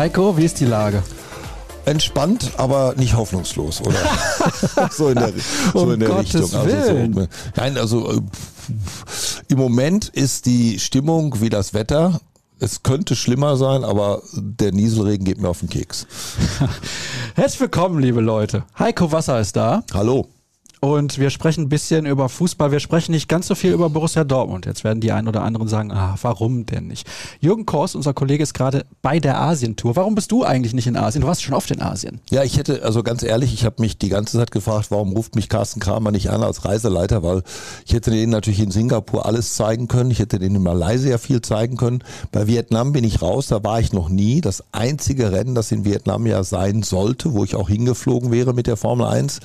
Heiko, wie ist die Lage? Entspannt, aber nicht hoffnungslos, oder? so in der, so um in der Gottes Richtung. Also so, nein, also äh, im Moment ist die Stimmung wie das Wetter. Es könnte schlimmer sein, aber der Nieselregen geht mir auf den Keks. Herzlich willkommen, liebe Leute. Heiko Wasser ist da Hallo. Und wir sprechen ein bisschen über Fußball. Wir sprechen nicht ganz so viel über Borussia Dortmund. Jetzt werden die einen oder anderen sagen, ah, warum denn nicht? Jürgen Kors, unser Kollege, ist gerade bei der Asientour. Warum bist du eigentlich nicht in Asien? Du warst schon oft in Asien. Ja, ich hätte, also ganz ehrlich, ich habe mich die ganze Zeit gefragt, warum ruft mich Carsten Kramer nicht an als Reiseleiter, weil ich hätte denen natürlich in Singapur alles zeigen können, ich hätte denen in Malaysia viel zeigen können. Bei Vietnam bin ich raus, da war ich noch nie. Das einzige Rennen, das in Vietnam ja sein sollte, wo ich auch hingeflogen wäre mit der Formel 1,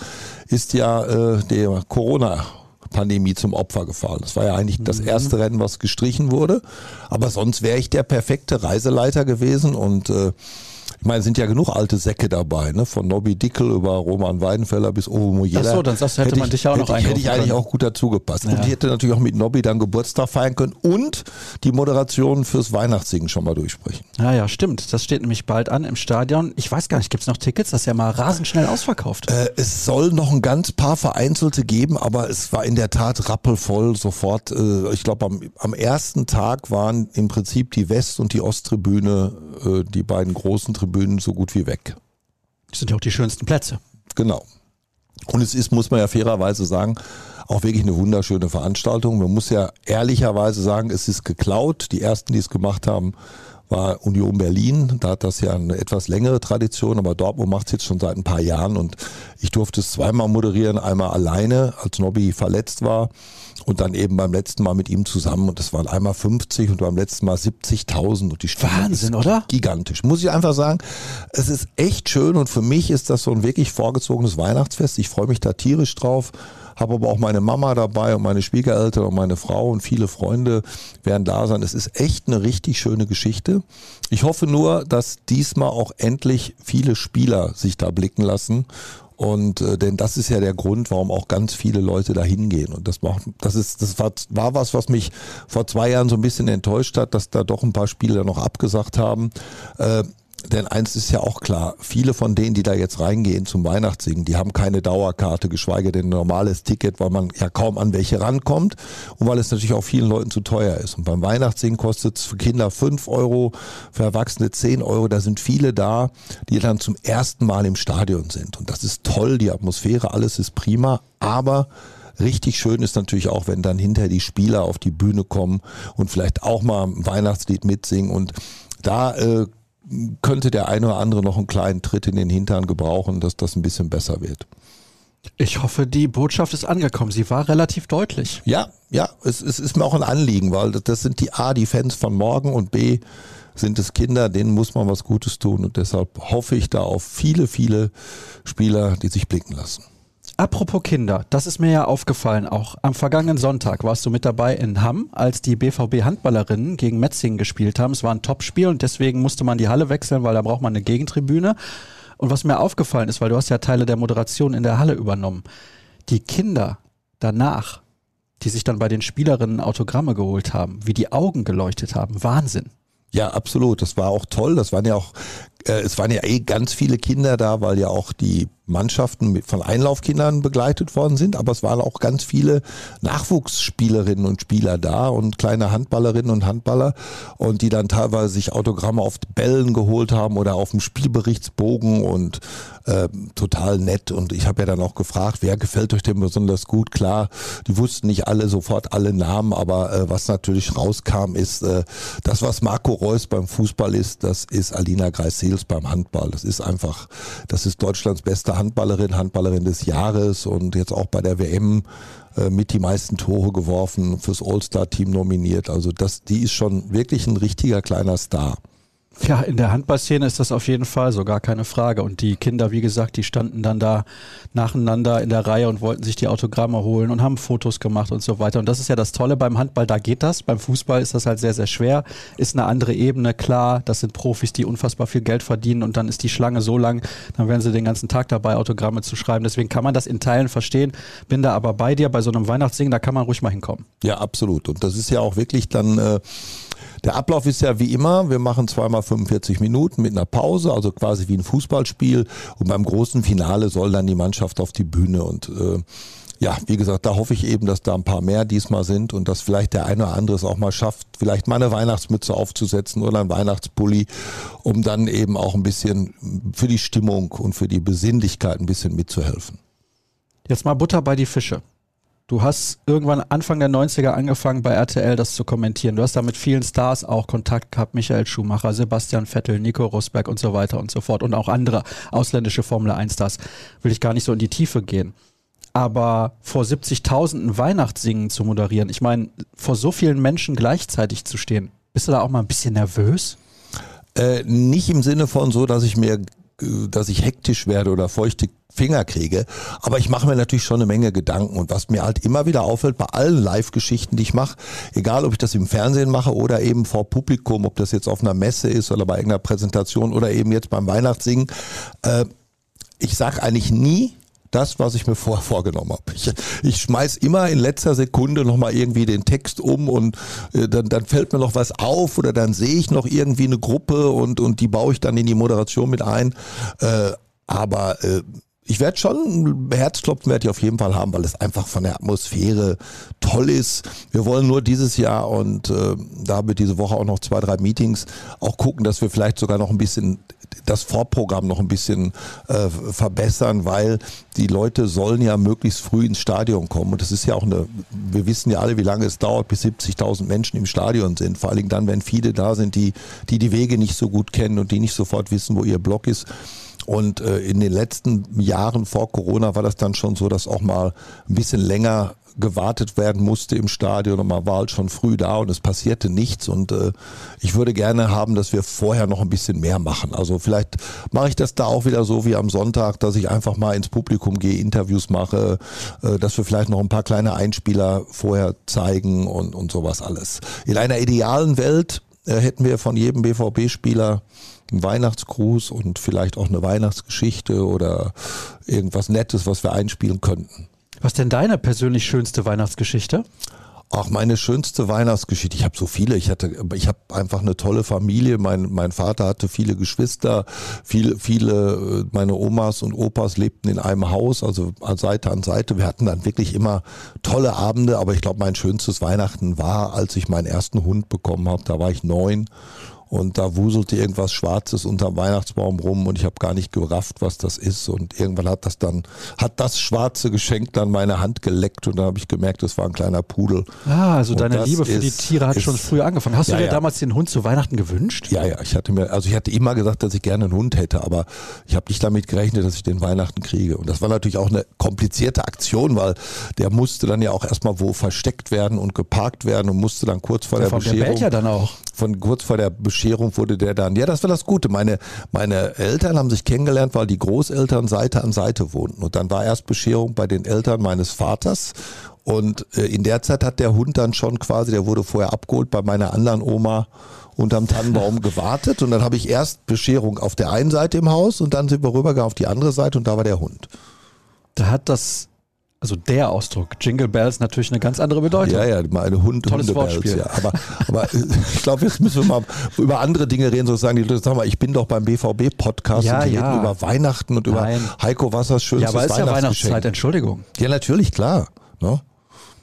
ist ja äh, der Corona. Pandemie zum Opfer gefallen. Das war ja eigentlich das erste Rennen, was gestrichen wurde. Aber sonst wäre ich der perfekte Reiseleiter gewesen und äh, ich meine, es sind ja genug alte Säcke dabei, ne? Von Nobby Dickel über Roman Weidenfeller bis Ovo Mojela. Ach so, dann sagst du, hätte man ich, dich ja auch noch hätte, ich- hätte eigentlich können. auch gut dazu gepasst. Ja. Und ich hätte natürlich auch mit Nobby dann Geburtstag feiern können und die Moderation fürs Weihnachtssingen schon mal durchsprechen. Ja, ja, stimmt. Das steht nämlich bald an im Stadion. Ich weiß gar nicht, gibt es noch Tickets? Das ist ja mal rasend schnell ausverkauft. Äh, es soll noch ein ganz paar vereinzelte geben, aber es war in der Tat rappelvoll sofort. Äh, ich glaube, am, am ersten Tag waren im Prinzip die West- und die Osttribüne, äh, die beiden großen Tribünen, so gut wie weg. Das sind ja auch die schönsten Plätze. Genau. Und es ist, muss man ja fairerweise sagen, auch wirklich eine wunderschöne Veranstaltung. Man muss ja ehrlicherweise sagen, es ist geklaut. Die ersten, die es gemacht haben, war Union Berlin. Da hat das ja eine etwas längere Tradition, aber Dortmund macht es jetzt schon seit ein paar Jahren und ich durfte es zweimal moderieren, einmal alleine, als Nobby verletzt war und dann eben beim letzten Mal mit ihm zusammen und das waren einmal 50 und beim letzten Mal 70.000 und die Stimmung Wahnsinn, oder? Gigantisch. Muss ich einfach sagen, es ist echt schön und für mich ist das so ein wirklich vorgezogenes Weihnachtsfest. Ich freue mich da tierisch drauf. Habe aber auch meine Mama dabei und meine Schwiegereltern und meine Frau und viele Freunde werden da sein. Es ist echt eine richtig schöne Geschichte. Ich hoffe nur, dass diesmal auch endlich viele Spieler sich da blicken lassen. Und äh, denn das ist ja der Grund, warum auch ganz viele Leute da hingehen. Und das macht, das ist, das war, war was, was mich vor zwei Jahren so ein bisschen enttäuscht hat, dass da doch ein paar Spieler noch abgesagt haben. Äh, denn eins ist ja auch klar, viele von denen, die da jetzt reingehen zum Weihnachtssingen, die haben keine Dauerkarte, geschweige denn ein normales Ticket, weil man ja kaum an welche rankommt und weil es natürlich auch vielen Leuten zu teuer ist. Und beim Weihnachtssingen kostet es für Kinder fünf Euro, für Erwachsene zehn Euro. Da sind viele da, die dann zum ersten Mal im Stadion sind. Und das ist toll, die Atmosphäre, alles ist prima, aber Richtig schön ist natürlich auch, wenn dann hinter die Spieler auf die Bühne kommen und vielleicht auch mal ein Weihnachtslied mitsingen. Und da äh, könnte der eine oder andere noch einen kleinen Tritt in den Hintern gebrauchen, dass das ein bisschen besser wird. Ich hoffe, die Botschaft ist angekommen. Sie war relativ deutlich. Ja, ja, es, es ist mir auch ein Anliegen, weil das, das sind die A, die Fans von morgen und B, sind es Kinder, denen muss man was Gutes tun und deshalb hoffe ich da auf viele, viele Spieler, die sich blicken lassen. Apropos Kinder, das ist mir ja aufgefallen auch. Am vergangenen Sonntag warst du mit dabei in Hamm, als die BVB Handballerinnen gegen Metzingen gespielt haben. Es war ein Topspiel und deswegen musste man die Halle wechseln, weil da braucht man eine Gegentribüne. Und was mir aufgefallen ist, weil du hast ja Teile der Moderation in der Halle übernommen, die Kinder danach, die sich dann bei den Spielerinnen Autogramme geholt haben, wie die Augen geleuchtet haben, Wahnsinn. Ja, absolut. Das war auch toll. Das waren ja auch, äh, es waren ja eh ganz viele Kinder da, weil ja auch die Mannschaften mit, von Einlaufkindern begleitet worden sind. Aber es waren auch ganz viele Nachwuchsspielerinnen und Spieler da und kleine Handballerinnen und Handballer und die dann teilweise sich Autogramme auf Bällen geholt haben oder auf dem Spielberichtsbogen und äh, total nett. Und ich habe ja dann auch gefragt, wer gefällt euch denn besonders gut? Klar, die wussten nicht alle sofort alle Namen, aber äh, was natürlich rauskam, ist äh, das, was Marco Reus beim Fußball ist, das ist Alina Greis-Seels beim Handball. Das ist einfach, das ist Deutschlands beste Handballerin, Handballerin des Jahres und jetzt auch bei der WM äh, mit die meisten Tore geworfen, fürs All-Star-Team nominiert. Also das, die ist schon wirklich ein richtiger kleiner Star. Ja, in der Handballszene ist das auf jeden Fall so, gar keine Frage. Und die Kinder, wie gesagt, die standen dann da nacheinander in der Reihe und wollten sich die Autogramme holen und haben Fotos gemacht und so weiter. Und das ist ja das Tolle beim Handball, da geht das. Beim Fußball ist das halt sehr, sehr schwer. Ist eine andere Ebene, klar. Das sind Profis, die unfassbar viel Geld verdienen und dann ist die Schlange so lang, dann werden sie den ganzen Tag dabei, Autogramme zu schreiben. Deswegen kann man das in Teilen verstehen. Bin da aber bei dir, bei so einem Weihnachtssingen, da kann man ruhig mal hinkommen. Ja, absolut. Und das ist ja auch wirklich dann äh, Der Ablauf ist ja wie immer, wir machen zweimal 45 Minuten mit einer Pause, also quasi wie ein Fußballspiel. Und beim großen Finale soll dann die Mannschaft auf die Bühne und äh, ja, wie gesagt, da hoffe ich eben, dass da ein paar mehr diesmal sind und dass vielleicht der eine oder andere es auch mal schafft, vielleicht mal eine Weihnachtsmütze aufzusetzen oder ein Weihnachtspulli, um dann eben auch ein bisschen für die Stimmung und für die Besinnlichkeit ein bisschen mitzuhelfen. Jetzt mal Butter bei die Fische. Du hast irgendwann Anfang der 90er angefangen bei RTL das zu kommentieren. Du hast da mit vielen Stars auch Kontakt gehabt, Michael Schumacher, Sebastian Vettel, Nico Rosberg und so weiter und so fort und auch andere ausländische Formel 1 Stars. Will ich gar nicht so in die Tiefe gehen. Aber vor 70.000 ein Weihnachtssingen zu moderieren, ich meine, vor so vielen Menschen gleichzeitig zu stehen, bist du da auch mal ein bisschen nervös? Äh, nicht im Sinne von so, dass ich mir dass ich hektisch werde oder feuchte Finger kriege. Aber ich mache mir natürlich schon eine Menge Gedanken. Und was mir halt immer wieder auffällt bei allen Live-Geschichten, die ich mache, egal ob ich das im Fernsehen mache oder eben vor Publikum, ob das jetzt auf einer Messe ist oder bei irgendeiner Präsentation oder eben jetzt beim Weihnachtssingen, äh, ich sage eigentlich nie, das, was ich mir vorher vorgenommen habe. Ich, ich schmeiß immer in letzter Sekunde nochmal irgendwie den Text um und äh, dann, dann fällt mir noch was auf oder dann sehe ich noch irgendwie eine Gruppe und, und die baue ich dann in die Moderation mit ein. Äh, aber äh, ich werde schon Herzklopfen werde ich auf jeden Fall haben, weil es einfach von der Atmosphäre toll ist. Wir wollen nur dieses Jahr und äh, da haben wir diese Woche auch noch zwei, drei Meetings auch gucken, dass wir vielleicht sogar noch ein bisschen das Vorprogramm noch ein bisschen äh, verbessern, weil die Leute sollen ja möglichst früh ins Stadion kommen. Und das ist ja auch eine, wir wissen ja alle, wie lange es dauert, bis 70.000 Menschen im Stadion sind. Vor allen Dingen dann, wenn viele da sind, die, die die Wege nicht so gut kennen und die nicht sofort wissen, wo ihr Block ist. Und äh, in den letzten Jahren vor Corona war das dann schon so, dass auch mal ein bisschen länger gewartet werden musste im Stadion und man war halt schon früh da und es passierte nichts und äh, ich würde gerne haben, dass wir vorher noch ein bisschen mehr machen. Also vielleicht mache ich das da auch wieder so wie am Sonntag, dass ich einfach mal ins Publikum gehe, Interviews mache, äh, dass wir vielleicht noch ein paar kleine Einspieler vorher zeigen und, und sowas alles. In einer idealen Welt äh, hätten wir von jedem BVB-Spieler einen Weihnachtsgruß und vielleicht auch eine Weihnachtsgeschichte oder irgendwas Nettes, was wir einspielen könnten. Was denn deine persönlich schönste Weihnachtsgeschichte? Ach, meine schönste Weihnachtsgeschichte. Ich habe so viele. Ich hatte, ich habe einfach eine tolle Familie. Mein, mein Vater hatte viele Geschwister. Viele, viele, äh, meine Omas und Opas lebten in einem Haus, also Seite an Seite. Wir hatten dann wirklich immer tolle Abende. Aber ich glaube, mein schönstes Weihnachten war, als ich meinen ersten Hund bekommen habe. Da war ich neun und da wuselte irgendwas Schwarzes unterm Weihnachtsbaum rum und ich habe gar nicht gerafft, was das ist. Und irgendwann hat das dann, hat das schwarze Geschenk dann meine Hand geleckt und da habe ich gemerkt, das war ein kleiner Pudel. Ah, also und deine Liebe für ist, die Tiere hat ist, schon früh angefangen. Hast ja, du dir ja. damals den Hund zu Weihnachten gewünscht? Ja, ja, ich hatte mir, also ich hatte immer gesagt, dass ich gerne einen Hund hätte, aber ich habe nicht damit gerechnet, dass ich den Weihnachten kriege. Und das war natürlich auch eine komplizierte Aktion, weil der musste dann ja auch erstmal wo versteckt werden und geparkt werden und musste dann kurz vor ja, der Bescherung. Der ja dann auch. Von kurz vor der Bescherung Bescherung wurde der dann. Ja, das war das Gute. Meine, meine Eltern haben sich kennengelernt, weil die Großeltern Seite an Seite wohnten. Und dann war erst Bescherung bei den Eltern meines Vaters. Und äh, in der Zeit hat der Hund dann schon quasi, der wurde vorher abgeholt bei meiner anderen Oma unterm Tannenbaum gewartet. Und dann habe ich erst Bescherung auf der einen Seite im Haus und dann sind wir rübergegangen auf die andere Seite und da war der Hund. Da hat das also der Ausdruck, Jingle Bells, natürlich eine ganz andere Bedeutung. Ja, ja, meine Hund, Tolles Wortspiel. Ja. Aber, aber äh, ich glaube, jetzt müssen wir mal über andere Dinge reden, sozusagen. Die Leute sagen mal, ich bin doch beim BVB-Podcast ja, und die ja. reden über Weihnachten und über Heiko Wassers schönstes Ja, aber ist ja Weihnachtszeit, Entschuldigung. Ja, natürlich, klar. Ne?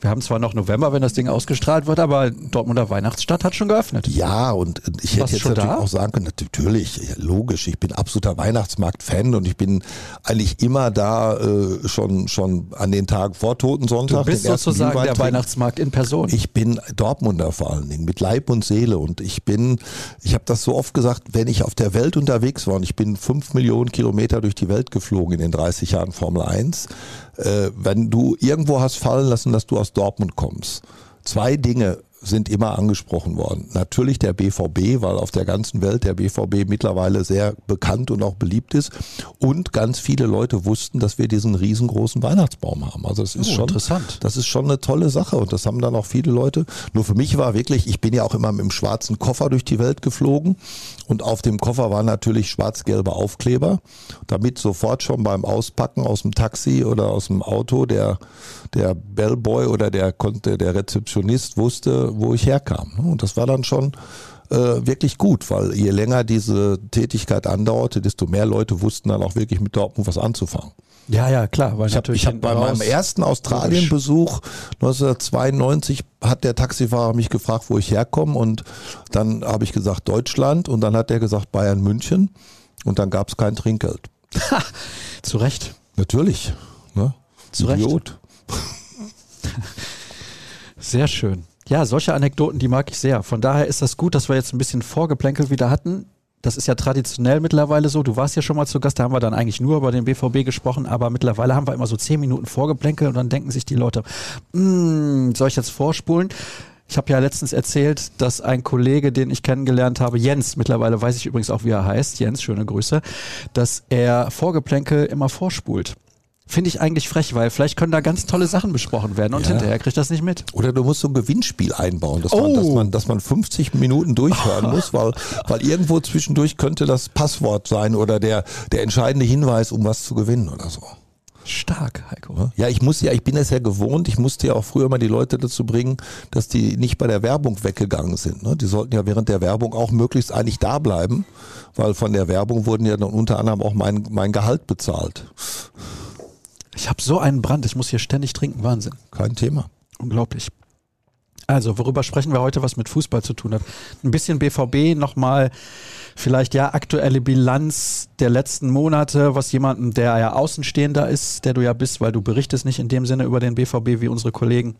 Wir haben zwar noch November, wenn das Ding ausgestrahlt wird, aber Dortmunder Weihnachtsstadt hat schon geöffnet. Ja, und ich hätte jetzt natürlich da? auch sagen können, natürlich, logisch, ich bin absoluter Weihnachtsmarkt-Fan und ich bin eigentlich immer da äh, schon, schon an den Tagen vor Totensonntag. Du bist sozusagen der Weihnachtsmarkt in Person. Ich bin Dortmunder vor allen Dingen, mit Leib und Seele und ich bin, ich habe das so oft gesagt, wenn ich auf der Welt unterwegs war und ich bin fünf Millionen Kilometer durch die Welt geflogen in den 30 Jahren Formel 1, äh, wenn du irgendwo hast fallen lassen, dass du aus Dortmund kommst. Zwei Dinge sind immer angesprochen worden. Natürlich der BVB, weil auf der ganzen Welt der BVB mittlerweile sehr bekannt und auch beliebt ist. Und ganz viele Leute wussten, dass wir diesen riesengroßen Weihnachtsbaum haben. Also das ist oh, schon interessant. Das ist schon eine tolle Sache und das haben dann auch viele Leute. Nur für mich war wirklich, ich bin ja auch immer mit dem schwarzen Koffer durch die Welt geflogen und auf dem Koffer waren natürlich schwarz-gelbe Aufkleber, damit sofort schon beim Auspacken aus dem Taxi oder aus dem Auto der der Bellboy oder der der Rezeptionist wusste, wo ich herkam. Ne? Und das war dann schon äh, wirklich gut, weil je länger diese Tätigkeit andauerte, desto mehr Leute wussten dann auch wirklich mit Dortmund was anzufangen. Ja, ja, klar. Weil ich habe hab bei meinem ersten Australienbesuch 1992 hat der Taxifahrer mich gefragt, wo ich herkomme und dann habe ich gesagt Deutschland und dann hat er gesagt Bayern München und dann gab es kein Trinkgeld. Zu Recht. Natürlich. Ne? Zu Idiot. Recht. Sehr schön. Ja, solche Anekdoten, die mag ich sehr. Von daher ist das gut, dass wir jetzt ein bisschen Vorgeplänkel wieder hatten. Das ist ja traditionell mittlerweile so. Du warst ja schon mal zu Gast, da haben wir dann eigentlich nur über den BVB gesprochen, aber mittlerweile haben wir immer so zehn Minuten Vorgeplänkel und dann denken sich die Leute, mm, soll ich jetzt vorspulen? Ich habe ja letztens erzählt, dass ein Kollege, den ich kennengelernt habe, Jens, mittlerweile weiß ich übrigens auch, wie er heißt, Jens, schöne Grüße, dass er Vorgeplänkel immer vorspult. Finde ich eigentlich frech, weil vielleicht können da ganz tolle Sachen besprochen werden und ja. hinterher kriegt das nicht mit. Oder du musst so ein Gewinnspiel einbauen, dass, oh. man, dass, man, dass man 50 Minuten durchhören muss, weil, weil irgendwo zwischendurch könnte das Passwort sein oder der, der entscheidende Hinweis, um was zu gewinnen oder so. Stark, Heiko. Ja, ich muss ja, ich bin es ja gewohnt, ich musste ja auch früher mal die Leute dazu bringen, dass die nicht bei der Werbung weggegangen sind. Ne? Die sollten ja während der Werbung auch möglichst eigentlich da bleiben, weil von der Werbung wurden ja dann unter anderem auch mein, mein Gehalt bezahlt. Ich habe so einen Brand, ich muss hier ständig trinken, Wahnsinn. Kein Thema. Unglaublich. Also, worüber sprechen wir heute, was mit Fußball zu tun hat? Ein bisschen BVB, nochmal vielleicht ja aktuelle Bilanz der letzten Monate, was jemandem, der ja Außenstehender ist, der du ja bist, weil du berichtest nicht in dem Sinne über den BVB wie unsere Kollegen,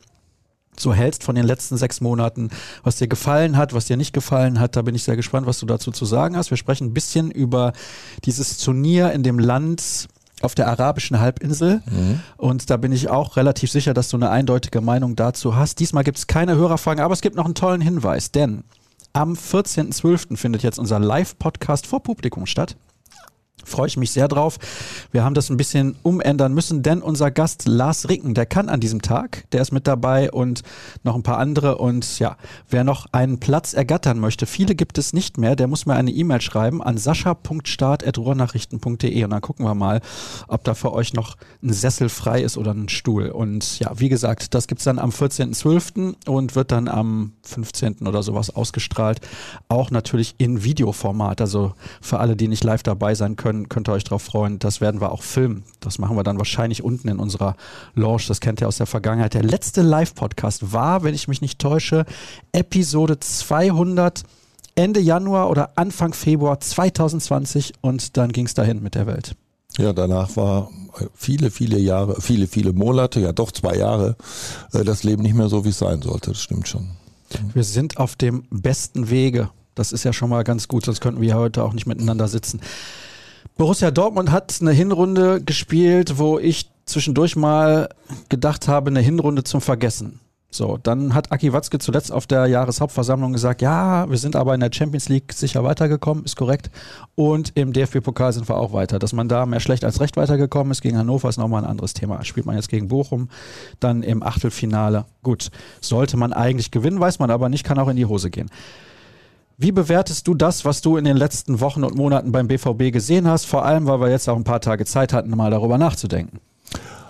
so hältst von den letzten sechs Monaten, was dir gefallen hat, was dir nicht gefallen hat. Da bin ich sehr gespannt, was du dazu zu sagen hast. Wir sprechen ein bisschen über dieses Turnier in dem Land, auf der arabischen Halbinsel. Mhm. Und da bin ich auch relativ sicher, dass du eine eindeutige Meinung dazu hast. Diesmal gibt es keine Hörerfragen, aber es gibt noch einen tollen Hinweis, denn am 14.12. findet jetzt unser Live-Podcast vor Publikum statt. Freue ich mich sehr drauf. Wir haben das ein bisschen umändern müssen, denn unser Gast Lars Ricken, der kann an diesem Tag, der ist mit dabei und noch ein paar andere. Und ja, wer noch einen Platz ergattern möchte, viele gibt es nicht mehr, der muss mir eine E-Mail schreiben an sascha.start.ruhrnachrichten.de und dann gucken wir mal, ob da für euch noch ein Sessel frei ist oder ein Stuhl. Und ja, wie gesagt, das gibt es dann am 14.12. und wird dann am 15. oder sowas ausgestrahlt. Auch natürlich in Videoformat. Also für alle, die nicht live dabei sein können, können, könnt ihr euch darauf freuen. Das werden wir auch filmen. Das machen wir dann wahrscheinlich unten in unserer Lounge. Das kennt ihr aus der Vergangenheit. Der letzte Live-Podcast war, wenn ich mich nicht täusche, Episode 200 Ende Januar oder Anfang Februar 2020 und dann ging es dahin mit der Welt. Ja, danach war viele, viele Jahre, viele, viele Monate, ja doch zwei Jahre, äh, das Leben nicht mehr so, wie es sein sollte. Das stimmt schon. Wir sind auf dem besten Wege. Das ist ja schon mal ganz gut, sonst könnten wir heute auch nicht miteinander sitzen. Borussia Dortmund hat eine Hinrunde gespielt, wo ich zwischendurch mal gedacht habe, eine Hinrunde zum Vergessen. So, dann hat Aki Watzke zuletzt auf der Jahreshauptversammlung gesagt, ja, wir sind aber in der Champions League sicher weitergekommen, ist korrekt. Und im DFB-Pokal sind wir auch weiter. Dass man da mehr schlecht als recht weitergekommen ist gegen Hannover, ist nochmal ein anderes Thema. Spielt man jetzt gegen Bochum, dann im Achtelfinale. Gut, sollte man eigentlich gewinnen, weiß man aber nicht, kann auch in die Hose gehen. Wie bewertest du das, was du in den letzten Wochen und Monaten beim BVB gesehen hast? Vor allem, weil wir jetzt auch ein paar Tage Zeit hatten, mal darüber nachzudenken.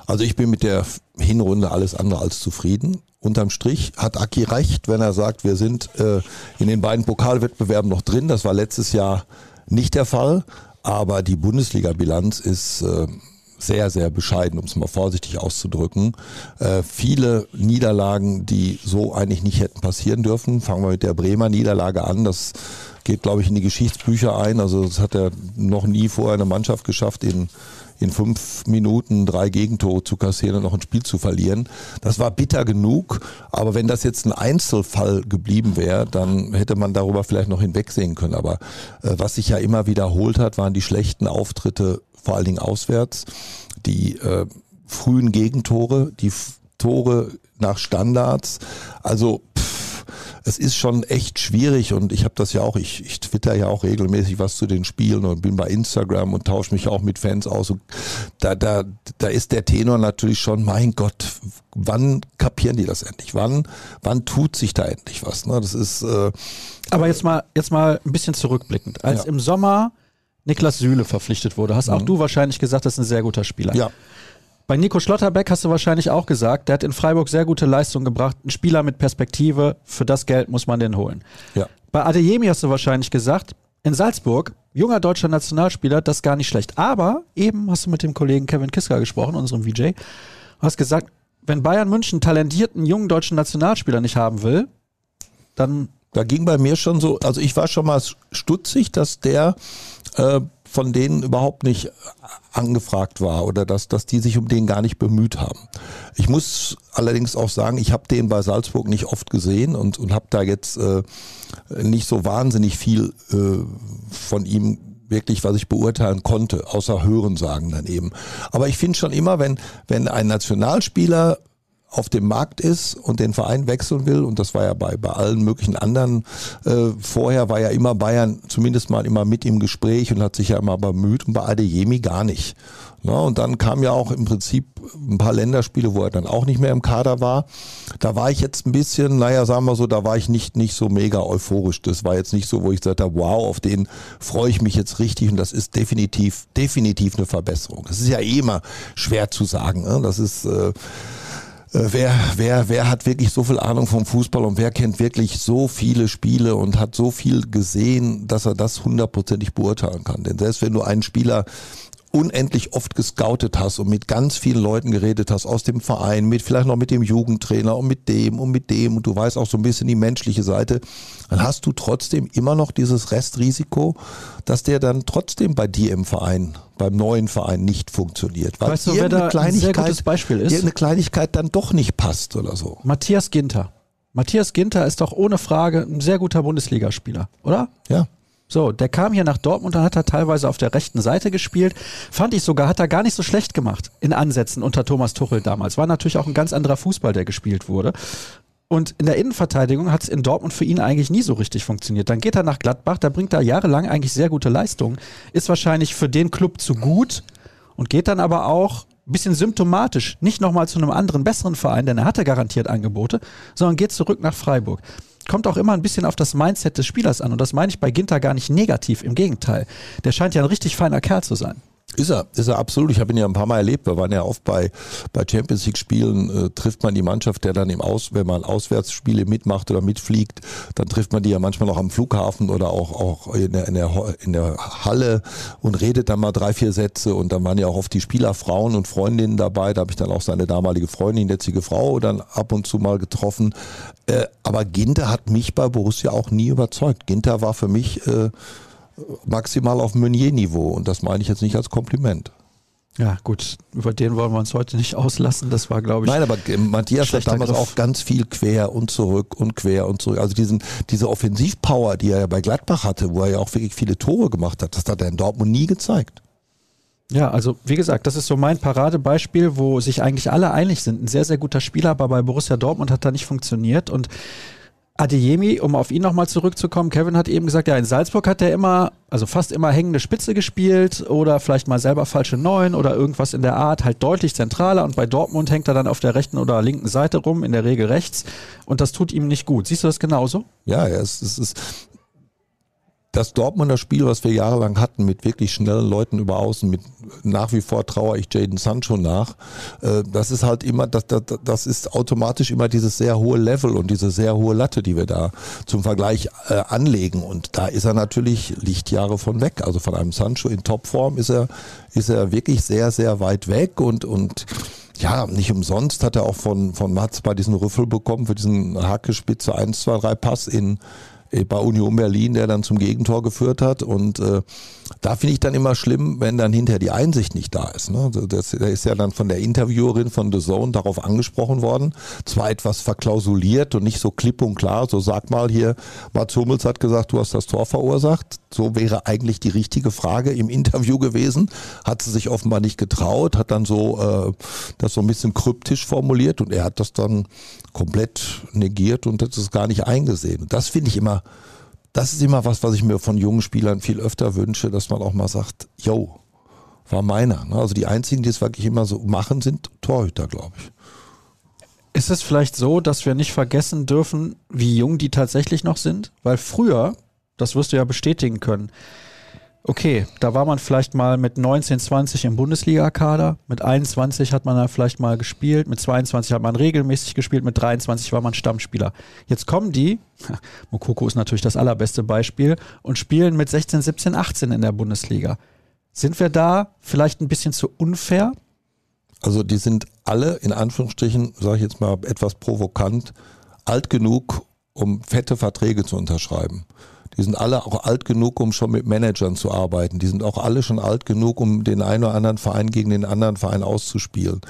Also ich bin mit der Hinrunde alles andere als zufrieden. Unterm Strich hat Aki recht, wenn er sagt, wir sind äh, in den beiden Pokalwettbewerben noch drin. Das war letztes Jahr nicht der Fall. Aber die Bundesliga-Bilanz ist äh, sehr, sehr bescheiden, um es mal vorsichtig auszudrücken. Äh, viele Niederlagen, die so eigentlich nicht hätten passieren dürfen. Fangen wir mit der Bremer Niederlage an. Das geht, glaube ich, in die Geschichtsbücher ein. Also das hat er noch nie vorher eine Mannschaft geschafft, in, in fünf Minuten drei Gegentore zu kassieren und noch ein Spiel zu verlieren. Das war bitter genug, aber wenn das jetzt ein Einzelfall geblieben wäre, dann hätte man darüber vielleicht noch hinwegsehen können. Aber äh, was sich ja immer wiederholt hat, waren die schlechten Auftritte vor allen Dingen auswärts, die äh, frühen Gegentore, die Tore nach Standards. Also pff, es ist schon echt schwierig und ich habe das ja auch, ich, ich twitter ja auch regelmäßig was zu den Spielen und bin bei Instagram und tausche mich auch mit Fans aus. Und da, da, da ist der Tenor natürlich schon, mein Gott, wann kapieren die das endlich? Wann, wann tut sich da endlich was? Ne? Das ist. Äh, Aber jetzt mal, jetzt mal ein bisschen zurückblickend. Als ja. im Sommer Niklas Süle verpflichtet wurde, hast mhm. auch du wahrscheinlich gesagt, das ist ein sehr guter Spieler. Ja. Bei Nico Schlotterbeck hast du wahrscheinlich auch gesagt, der hat in Freiburg sehr gute Leistung gebracht. Ein Spieler mit Perspektive, für das Geld muss man den holen. Ja. Bei Adeyemi hast du wahrscheinlich gesagt, in Salzburg, junger deutscher Nationalspieler, das ist gar nicht schlecht. Aber eben hast du mit dem Kollegen Kevin Kiska gesprochen, unserem VJ, hast gesagt, wenn Bayern München talentierten jungen deutschen Nationalspieler nicht haben will, dann. Da ging bei mir schon so, also ich war schon mal stutzig, dass der äh, von denen überhaupt nicht angefragt war oder dass, dass die sich um den gar nicht bemüht haben. Ich muss allerdings auch sagen, ich habe den bei Salzburg nicht oft gesehen und, und habe da jetzt äh, nicht so wahnsinnig viel äh, von ihm wirklich, was ich beurteilen konnte, außer Hören sagen dann eben. Aber ich finde schon immer, wenn, wenn ein Nationalspieler auf dem Markt ist und den Verein wechseln will, und das war ja bei, bei allen möglichen anderen, äh, vorher war ja immer Bayern zumindest mal immer mit im Gespräch und hat sich ja immer bemüht und bei Adeyemi gar nicht. Na, und dann kam ja auch im Prinzip ein paar Länderspiele, wo er dann auch nicht mehr im Kader war. Da war ich jetzt ein bisschen, naja, sagen wir so, da war ich nicht, nicht so mega euphorisch. Das war jetzt nicht so, wo ich gesagt habe, wow, auf den freue ich mich jetzt richtig und das ist definitiv, definitiv eine Verbesserung. Das ist ja eh immer schwer zu sagen. Ne? Das ist, äh, wer, wer, wer hat wirklich so viel Ahnung vom Fußball und wer kennt wirklich so viele Spiele und hat so viel gesehen, dass er das hundertprozentig beurteilen kann. Denn selbst wenn du einen Spieler unendlich oft gescoutet hast und mit ganz vielen Leuten geredet hast aus dem Verein, mit vielleicht noch mit dem Jugendtrainer und mit dem und mit dem und du weißt auch so ein bisschen die menschliche Seite, dann hast du trotzdem immer noch dieses Restrisiko, dass der dann trotzdem bei dir im Verein, beim neuen Verein nicht funktioniert. Weil weißt du, wer da ein sehr gutes Beispiel ist? Eine Kleinigkeit dann doch nicht passt oder so. Matthias Ginter. Matthias Ginter ist doch ohne Frage ein sehr guter Bundesligaspieler, oder? Ja. So, der kam hier nach Dortmund, dann hat er teilweise auf der rechten Seite gespielt. Fand ich sogar, hat er gar nicht so schlecht gemacht in Ansätzen unter Thomas Tuchel damals. War natürlich auch ein ganz anderer Fußball, der gespielt wurde. Und in der Innenverteidigung hat es in Dortmund für ihn eigentlich nie so richtig funktioniert. Dann geht er nach Gladbach, da bringt er jahrelang eigentlich sehr gute Leistungen, ist wahrscheinlich für den Club zu gut und geht dann aber auch ein bisschen symptomatisch, nicht nochmal zu einem anderen, besseren Verein, denn er hatte garantiert Angebote, sondern geht zurück nach Freiburg kommt auch immer ein bisschen auf das Mindset des Spielers an. Und das meine ich bei Ginter gar nicht negativ, im Gegenteil. Der scheint ja ein richtig feiner Kerl zu sein. Ist er, ist er absolut. Ich habe ihn ja ein paar Mal erlebt. Wir waren ja oft bei, bei Champions League Spielen, äh, trifft man die Mannschaft, der dann im Aus, wenn man Auswärtsspiele mitmacht oder mitfliegt, dann trifft man die ja manchmal noch am Flughafen oder auch, auch in, der, in, der, in der Halle und redet dann mal drei, vier Sätze und dann waren ja auch oft die Spielerfrauen und Freundinnen dabei. Da habe ich dann auch seine damalige Freundin, jetzige Frau, dann ab und zu mal getroffen. Äh, aber Ginter hat mich bei Borussia auch nie überzeugt. Ginter war für mich äh, maximal auf Meunier-Niveau und das meine ich jetzt nicht als Kompliment. Ja, gut, über den wollen wir uns heute nicht auslassen. Das war, glaube ich. Nein, aber Matthias hat damals Griff. auch ganz viel quer und zurück und quer und zurück. Also diesen, diese Offensivpower, die er ja bei Gladbach hatte, wo er ja auch wirklich viele Tore gemacht hat, das hat er in Dortmund nie gezeigt. Ja, also wie gesagt, das ist so mein Paradebeispiel, wo sich eigentlich alle einig sind. Ein sehr, sehr guter Spieler, aber bei Borussia Dortmund hat er nicht funktioniert und Adeyemi, um auf ihn nochmal zurückzukommen, Kevin hat eben gesagt, ja, in Salzburg hat er immer, also fast immer hängende Spitze gespielt oder vielleicht mal selber falsche Neun oder irgendwas in der Art, halt deutlich zentraler und bei Dortmund hängt er dann auf der rechten oder linken Seite rum, in der Regel rechts und das tut ihm nicht gut. Siehst du das genauso? Ja, es, es ist, das Dortmunder Spiel, was wir jahrelang hatten, mit wirklich schnellen Leuten über Außen, mit nach wie vor trauere ich Jaden Sancho nach, äh, das ist halt immer, das, das, das ist automatisch immer dieses sehr hohe Level und diese sehr hohe Latte, die wir da zum Vergleich äh, anlegen. Und da ist er natürlich Lichtjahre von weg. Also von einem Sancho in Topform ist er, ist er wirklich sehr, sehr weit weg und, und ja, nicht umsonst hat er auch von, von Mats bei diesen Rüffel bekommen für diesen Hackespitze 1, 2, 3 Pass in, bei Union Berlin, der dann zum Gegentor geführt hat. Und äh, da finde ich dann immer schlimm, wenn dann hinterher die Einsicht nicht da ist. Ne? Das, der ist ja dann von der Interviewerin von The Zone darauf angesprochen worden. Zwar etwas verklausuliert und nicht so klipp und klar, so sag mal hier, Mats Hummels hat gesagt, du hast das Tor verursacht. So wäre eigentlich die richtige Frage im Interview gewesen. Hat sie sich offenbar nicht getraut, hat dann so äh, das so ein bisschen kryptisch formuliert und er hat das dann komplett negiert und hat es gar nicht eingesehen. Das finde ich immer das ist immer was, was ich mir von jungen Spielern viel öfter wünsche, dass man auch mal sagt, yo, war meiner. Ne? Also die einzigen, die es wirklich immer so machen, sind Torhüter, glaube ich. Ist es vielleicht so, dass wir nicht vergessen dürfen, wie jung die tatsächlich noch sind? Weil früher, das wirst du ja bestätigen können, okay, da war man vielleicht mal mit 19, 20 im Bundesliga-Kader, mit 21 hat man da vielleicht mal gespielt, mit 22 hat man regelmäßig gespielt, mit 23 war man Stammspieler. Jetzt kommen die, Mokoko ist natürlich das allerbeste Beispiel, und spielen mit 16, 17, 18 in der Bundesliga. Sind wir da vielleicht ein bisschen zu unfair? Also die sind alle in Anführungsstrichen, sage ich jetzt mal etwas provokant, alt genug, um fette Verträge zu unterschreiben. Die sind alle auch alt genug, um schon mit Managern zu arbeiten. Die sind auch alle schon alt genug, um den einen oder anderen Verein gegen den anderen Verein auszuspielen.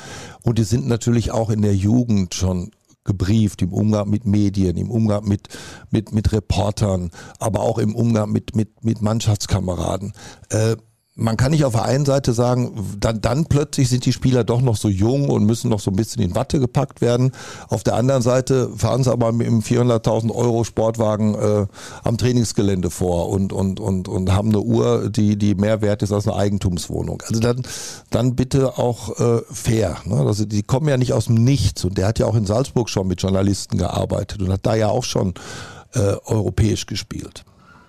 Und die sind natürlich auch in der Jugend schon gebrieft im Umgang mit Medien, im Umgang mit, mit, mit Reportern, aber auch im Umgang mit, mit, mit Mannschaftskameraden. Äh, man kann nicht auf der einen Seite sagen, dann, dann plötzlich sind die Spieler doch noch so jung und müssen noch so ein bisschen in Watte gepackt werden. Auf der anderen Seite fahren sie aber mit einem 400.000 Euro Sportwagen äh, am Trainingsgelände vor und, und, und, und haben eine Uhr, die, die mehr wert ist als eine Eigentumswohnung. Also dann, dann bitte auch äh, fair. Ne? Also die kommen ja nicht aus dem Nichts und der hat ja auch in Salzburg schon mit Journalisten gearbeitet und hat da ja auch schon äh, europäisch gespielt.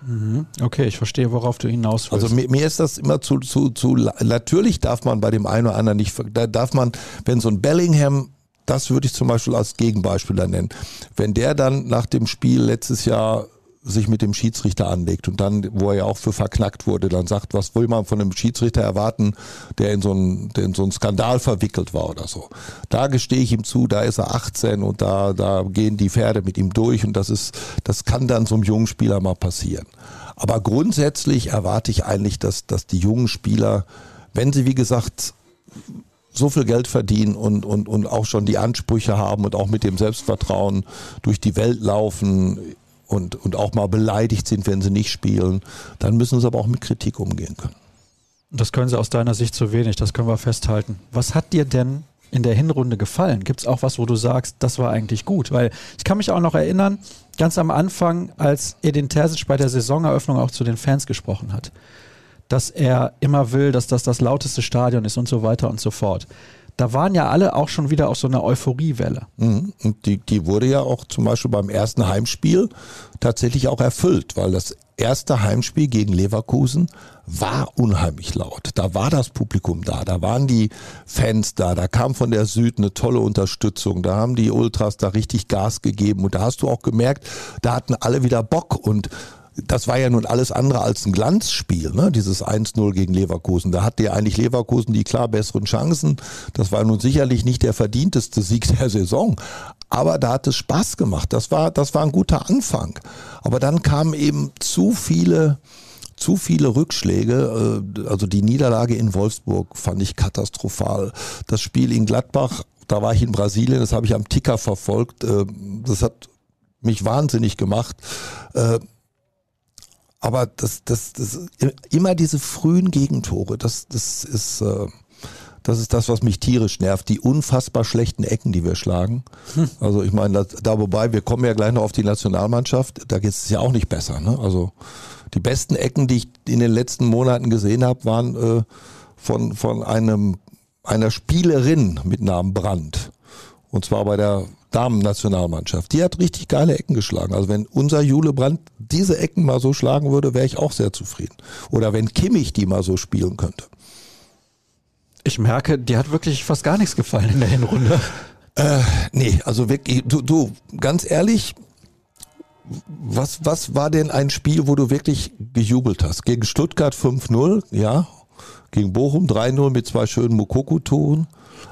Mhm. Okay, ich verstehe, worauf du hinaus willst. Also mir, mir ist das immer zu, zu, zu, natürlich darf man bei dem einen oder anderen nicht, da darf man, wenn so ein Bellingham, das würde ich zum Beispiel als Gegenbeispiel da nennen, wenn der dann nach dem Spiel letztes Jahr sich mit dem Schiedsrichter anlegt und dann, wo er ja auch für verknackt wurde, dann sagt, was will man von einem Schiedsrichter erwarten, der in so einen, so Skandal verwickelt war oder so. Da gestehe ich ihm zu, da ist er 18 und da, da gehen die Pferde mit ihm durch und das ist, das kann dann so einem jungen Spieler mal passieren. Aber grundsätzlich erwarte ich eigentlich, dass, dass die jungen Spieler, wenn sie wie gesagt so viel Geld verdienen und, und, und auch schon die Ansprüche haben und auch mit dem Selbstvertrauen durch die Welt laufen, und, und auch mal beleidigt sind, wenn sie nicht spielen, dann müssen sie aber auch mit Kritik umgehen können. Das können sie aus deiner Sicht zu wenig, das können wir festhalten. Was hat dir denn in der Hinrunde gefallen? Gibt es auch was, wo du sagst, das war eigentlich gut? Weil ich kann mich auch noch erinnern, ganz am Anfang, als Edin Terzic bei der Saisoneröffnung auch zu den Fans gesprochen hat, dass er immer will, dass das das lauteste Stadion ist und so weiter und so fort da waren ja alle auch schon wieder auf so einer Euphoriewelle. Mhm. Und die, die wurde ja auch zum Beispiel beim ersten Heimspiel tatsächlich auch erfüllt, weil das erste Heimspiel gegen Leverkusen war unheimlich laut. Da war das Publikum da, da waren die Fans da, da kam von der Süd eine tolle Unterstützung, da haben die Ultras da richtig Gas gegeben und da hast du auch gemerkt, da hatten alle wieder Bock und das war ja nun alles andere als ein Glanzspiel, ne? dieses 1-0 gegen Leverkusen. Da hatte ja eigentlich Leverkusen die klar besseren Chancen. Das war nun sicherlich nicht der verdienteste Sieg der Saison. Aber da hat es Spaß gemacht. Das war, das war ein guter Anfang. Aber dann kamen eben zu viele, zu viele Rückschläge. Äh, also die Niederlage in Wolfsburg fand ich katastrophal. Das Spiel in Gladbach, da war ich in Brasilien, das habe ich am Ticker verfolgt. Äh, das hat mich wahnsinnig gemacht. Aber das, das, das immer diese frühen Gegentore, das, das ist, äh, das ist das, was mich tierisch nervt. Die unfassbar schlechten Ecken, die wir schlagen. Hm. Also ich meine, da, da wobei, wir kommen ja gleich noch auf die Nationalmannschaft, da geht es ja auch nicht besser. Ne? Also die besten Ecken, die ich in den letzten Monaten gesehen habe, waren äh, von, von einem, einer Spielerin mit Namen Brandt. Und zwar bei der Damen-Nationalmannschaft. Die hat richtig geile Ecken geschlagen. Also wenn unser Jule Brandt diese Ecken mal so schlagen würde, wäre ich auch sehr zufrieden. Oder wenn Kimmich die mal so spielen könnte. Ich merke, dir hat wirklich fast gar nichts gefallen in der Hinrunde. Äh, nee, also wirklich, du, du, ganz ehrlich, was, was war denn ein Spiel, wo du wirklich gejubelt hast? Gegen Stuttgart 5-0, ja. Gegen Bochum 3-0 mit zwei schönen Mokoko-Touren.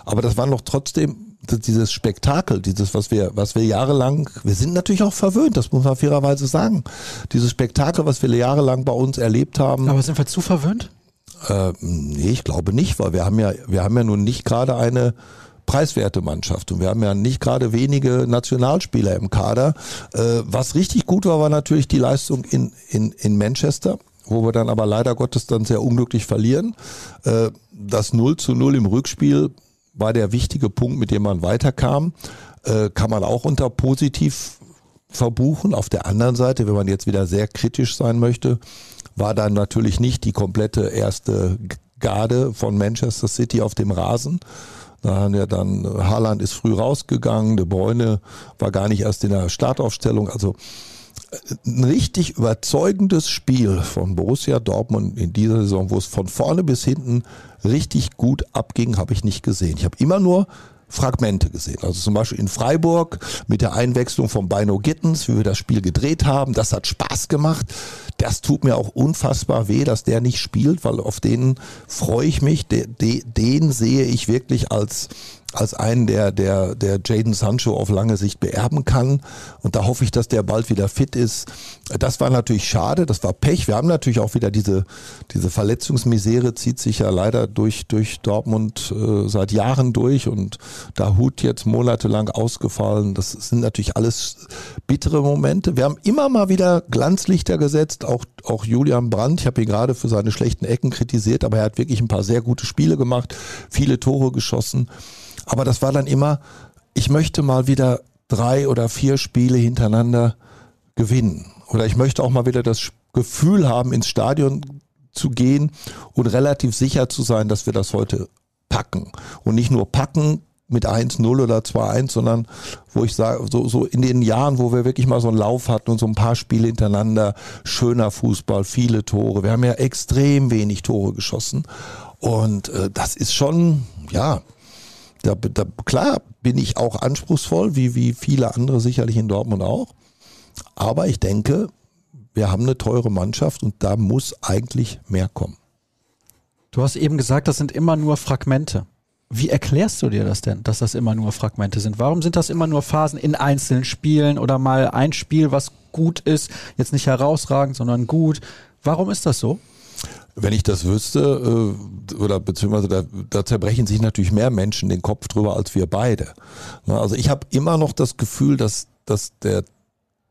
Aber das waren doch trotzdem dieses Spektakel, dieses, was wir, was wir jahrelang, wir sind natürlich auch verwöhnt, das muss man fairerweise sagen. Dieses Spektakel, was wir jahrelang bei uns erlebt haben. Aber sind wir zu verwöhnt? Äh, nee, ich glaube nicht, weil wir haben ja, wir haben ja nun nicht gerade eine preiswerte Mannschaft und wir haben ja nicht gerade wenige Nationalspieler im Kader. Äh, was richtig gut war, war natürlich die Leistung in, in, in Manchester wo wir dann aber leider Gottes dann sehr unglücklich verlieren. Äh, das 0 zu 0 im Rückspiel war der wichtige Punkt, mit dem man weiterkam. Äh, kann man auch unter positiv verbuchen. Auf der anderen Seite, wenn man jetzt wieder sehr kritisch sein möchte, war dann natürlich nicht die komplette erste Garde von Manchester City auf dem Rasen. Da haben ja dann, Haaland ist früh rausgegangen, De Bruyne war gar nicht erst in der Startaufstellung. Also ein richtig überzeugendes Spiel von Borussia Dortmund in dieser Saison, wo es von vorne bis hinten richtig gut abging, habe ich nicht gesehen. Ich habe immer nur Fragmente gesehen. Also zum Beispiel in Freiburg mit der Einwechslung von Bino Gittens, wie wir das Spiel gedreht haben. Das hat Spaß gemacht. Das tut mir auch unfassbar weh, dass der nicht spielt, weil auf den freue ich mich. Den, den sehe ich wirklich als als einen, der, der, der Jaden Sancho auf lange Sicht beerben kann. Und da hoffe ich, dass der bald wieder fit ist. Das war natürlich schade, das war Pech. Wir haben natürlich auch wieder diese, diese Verletzungsmisere zieht sich ja leider durch, durch Dortmund äh, seit Jahren durch und da Hut jetzt monatelang ausgefallen. Das sind natürlich alles bittere Momente. Wir haben immer mal wieder Glanzlichter gesetzt, auch, auch Julian Brandt. Ich habe ihn gerade für seine schlechten Ecken kritisiert, aber er hat wirklich ein paar sehr gute Spiele gemacht, viele Tore geschossen. Aber das war dann immer, ich möchte mal wieder drei oder vier Spiele hintereinander gewinnen. Oder ich möchte auch mal wieder das Gefühl haben, ins Stadion zu gehen und relativ sicher zu sein, dass wir das heute packen. Und nicht nur packen mit 1-0 oder 2-1, sondern wo ich sage, so, so in den Jahren, wo wir wirklich mal so einen Lauf hatten und so ein paar Spiele hintereinander, schöner Fußball, viele Tore. Wir haben ja extrem wenig Tore geschossen. Und äh, das ist schon, ja, da, da, klar bin ich auch anspruchsvoll, wie, wie viele andere sicherlich in Dortmund auch. Aber ich denke, wir haben eine teure Mannschaft und da muss eigentlich mehr kommen. Du hast eben gesagt, das sind immer nur Fragmente. Wie erklärst du dir das denn, dass das immer nur Fragmente sind? Warum sind das immer nur Phasen in einzelnen Spielen oder mal ein Spiel, was gut ist, jetzt nicht herausragend, sondern gut? Warum ist das so? Wenn ich das wüsste, äh, oder beziehungsweise da, da zerbrechen sich natürlich mehr Menschen den Kopf drüber als wir beide. Also ich habe immer noch das Gefühl, dass, dass der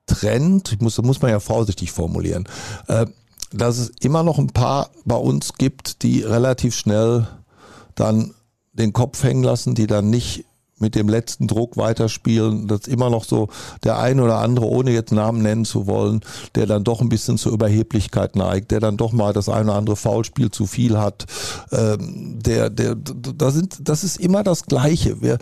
Trend, ich muss, muss man ja vorsichtig formulieren, äh, dass es immer noch ein paar bei uns gibt, die relativ schnell dann den Kopf hängen lassen, die dann nicht mit dem letzten Druck weiterspielen. Das ist immer noch so der eine oder andere, ohne jetzt Namen nennen zu wollen, der dann doch ein bisschen zur Überheblichkeit neigt, der dann doch mal das eine oder andere Foulspiel zu viel hat. Ähm, der, der, da sind, das ist immer das Gleiche. Wir,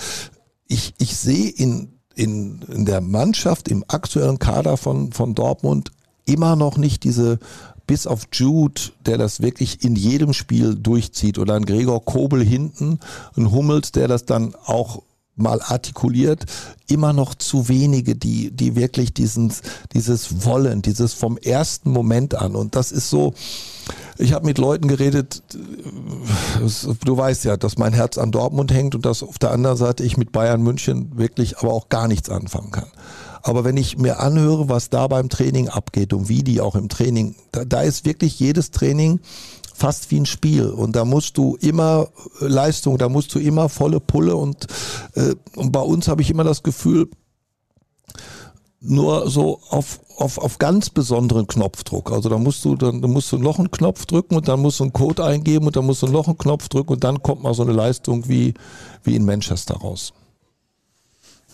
ich, ich sehe in, in, in der Mannschaft, im aktuellen Kader von, von Dortmund immer noch nicht diese bis auf Jude, der das wirklich in jedem Spiel durchzieht, oder ein Gregor Kobel hinten, ein Hummels, der das dann auch mal artikuliert, immer noch zu wenige, die, die wirklich diesen, dieses Wollen, dieses vom ersten Moment an. Und das ist so, ich habe mit Leuten geredet, du weißt ja, dass mein Herz an Dortmund hängt und dass auf der anderen Seite ich mit Bayern München wirklich aber auch gar nichts anfangen kann. Aber wenn ich mir anhöre, was da beim Training abgeht und wie die auch im Training, da, da ist wirklich jedes Training fast wie ein Spiel. Und da musst du immer äh, Leistung, da musst du immer volle Pulle. Und, äh, und bei uns habe ich immer das Gefühl, nur so auf, auf, auf ganz besonderen Knopfdruck. Also da musst du, dann, musst du noch einen Knopf drücken und dann musst du einen Code eingeben und dann musst du noch einen Knopf drücken und dann kommt mal so eine Leistung wie, wie in Manchester raus.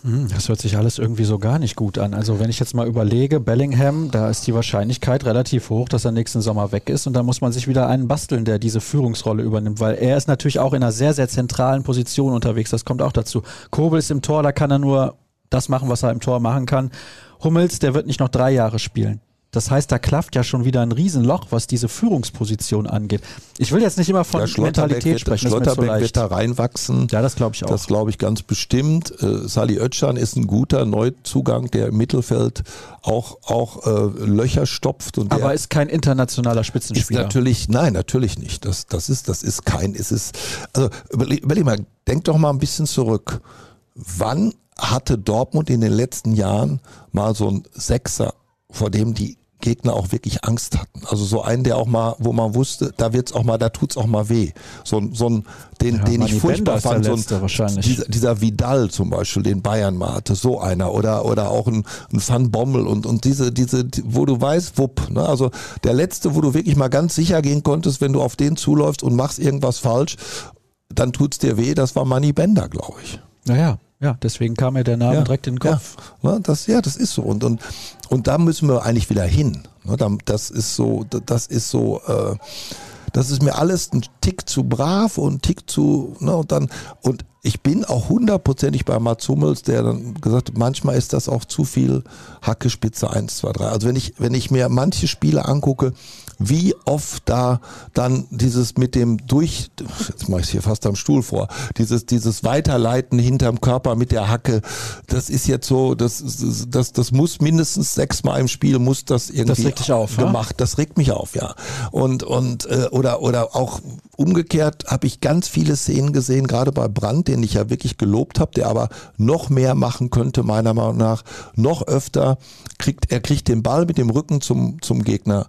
Hm, das hört sich alles irgendwie so gar nicht gut an. Also wenn ich jetzt mal überlege, Bellingham, da ist die Wahrscheinlichkeit relativ hoch, dass er nächsten Sommer weg ist und da muss man sich wieder einen basteln, der diese Führungsrolle übernimmt, weil er ist natürlich auch in einer sehr, sehr zentralen Position unterwegs. Das kommt auch dazu. Kobel ist im Tor, da kann er nur das machen, was er im Tor machen kann. Hummels, der wird nicht noch drei Jahre spielen. Das heißt, da klafft ja schon wieder ein Riesenloch, was diese Führungsposition angeht. Ich will jetzt nicht immer von ja, Mentalität sprechen. Schlotterbeck so wird da reinwachsen. Ja, das glaube ich auch. Das glaube ich ganz bestimmt. Äh, Sali Özcan ist ein guter Neuzugang, der im Mittelfeld auch, auch äh, Löcher stopft. Und Aber ist kein internationaler Spitzenspieler. Ist natürlich, nein, natürlich nicht. Das, das, ist, das ist kein, ist es, also überleg, überleg mal, denk doch mal ein bisschen zurück. Wann hatte Dortmund in den letzten Jahren mal so ein Sechser, vor dem die Gegner auch wirklich Angst hatten. Also so einen, der auch mal, wo man wusste, da wird's auch mal, da tut's auch mal weh. So, so ein, den, ja, den ich furchtbar fand, so ein, dieser, dieser, Vidal zum Beispiel, den Bayern mal hatte, so einer oder oder auch ein, ein Van Bommel und und diese diese, wo du weißt, wupp, ne? also der letzte, wo du wirklich mal ganz sicher gehen konntest, wenn du auf den zuläufst und machst irgendwas falsch, dann tut's dir weh. Das war Manny Bender, glaube ich. Naja, ja, deswegen kam mir der Name ja, direkt in den Kopf. Ja, das, ja, das ist so. Und, und, und da müssen wir eigentlich wieder hin. Das ist so, das ist so, äh, Das ist mir alles ein Tick zu brav und ein Tick zu, ne, und dann, und ich bin auch hundertprozentig bei Mats Hummels, der dann gesagt hat, manchmal ist das auch zu viel Hacke, Spitze 1, 2, 3. Also wenn ich, wenn ich mir manche Spiele angucke, wie oft da dann dieses mit dem durch, jetzt mache ich es hier fast am Stuhl vor, dieses, dieses Weiterleiten hinterm Körper mit der Hacke, das ist jetzt so, das, das, das muss mindestens sechsmal im Spiel, muss das irgendwie das regt dich auf, gemacht. Ja? Das regt mich auf, ja. Und, und äh, oder, oder auch umgekehrt habe ich ganz viele Szenen gesehen, gerade bei Brandt, den ich ja wirklich gelobt habe, der aber noch mehr machen könnte, meiner Meinung nach, noch öfter kriegt, er kriegt den Ball mit dem Rücken zum, zum Gegner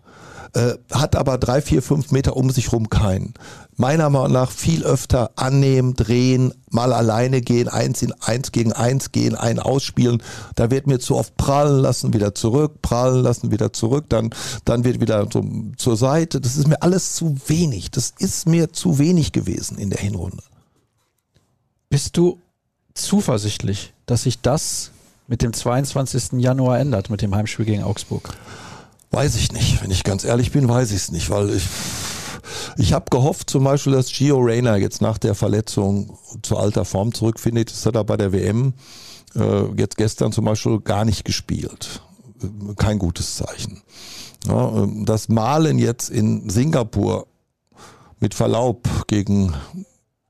äh, hat aber drei, vier, fünf Meter um sich rum keinen. Meiner Meinung nach viel öfter annehmen, drehen, mal alleine gehen, eins in eins gegen eins gehen, einen ausspielen. Da wird mir zu oft prallen lassen, wieder zurück, prallen lassen, wieder zurück, dann, dann wird wieder so zur Seite. Das ist mir alles zu wenig. Das ist mir zu wenig gewesen in der Hinrunde. Bist du zuversichtlich, dass sich das mit dem 22. Januar ändert, mit dem Heimspiel gegen Augsburg? Weiß ich nicht. Wenn ich ganz ehrlich bin, weiß ich es nicht, weil ich, ich habe gehofft zum Beispiel, dass Gio Reyna jetzt nach der Verletzung zu alter Form zurückfindet. Das hat er bei der WM äh, jetzt gestern zum Beispiel gar nicht gespielt. Kein gutes Zeichen. Ja, ähm, das Malen jetzt in Singapur mit Verlaub gegen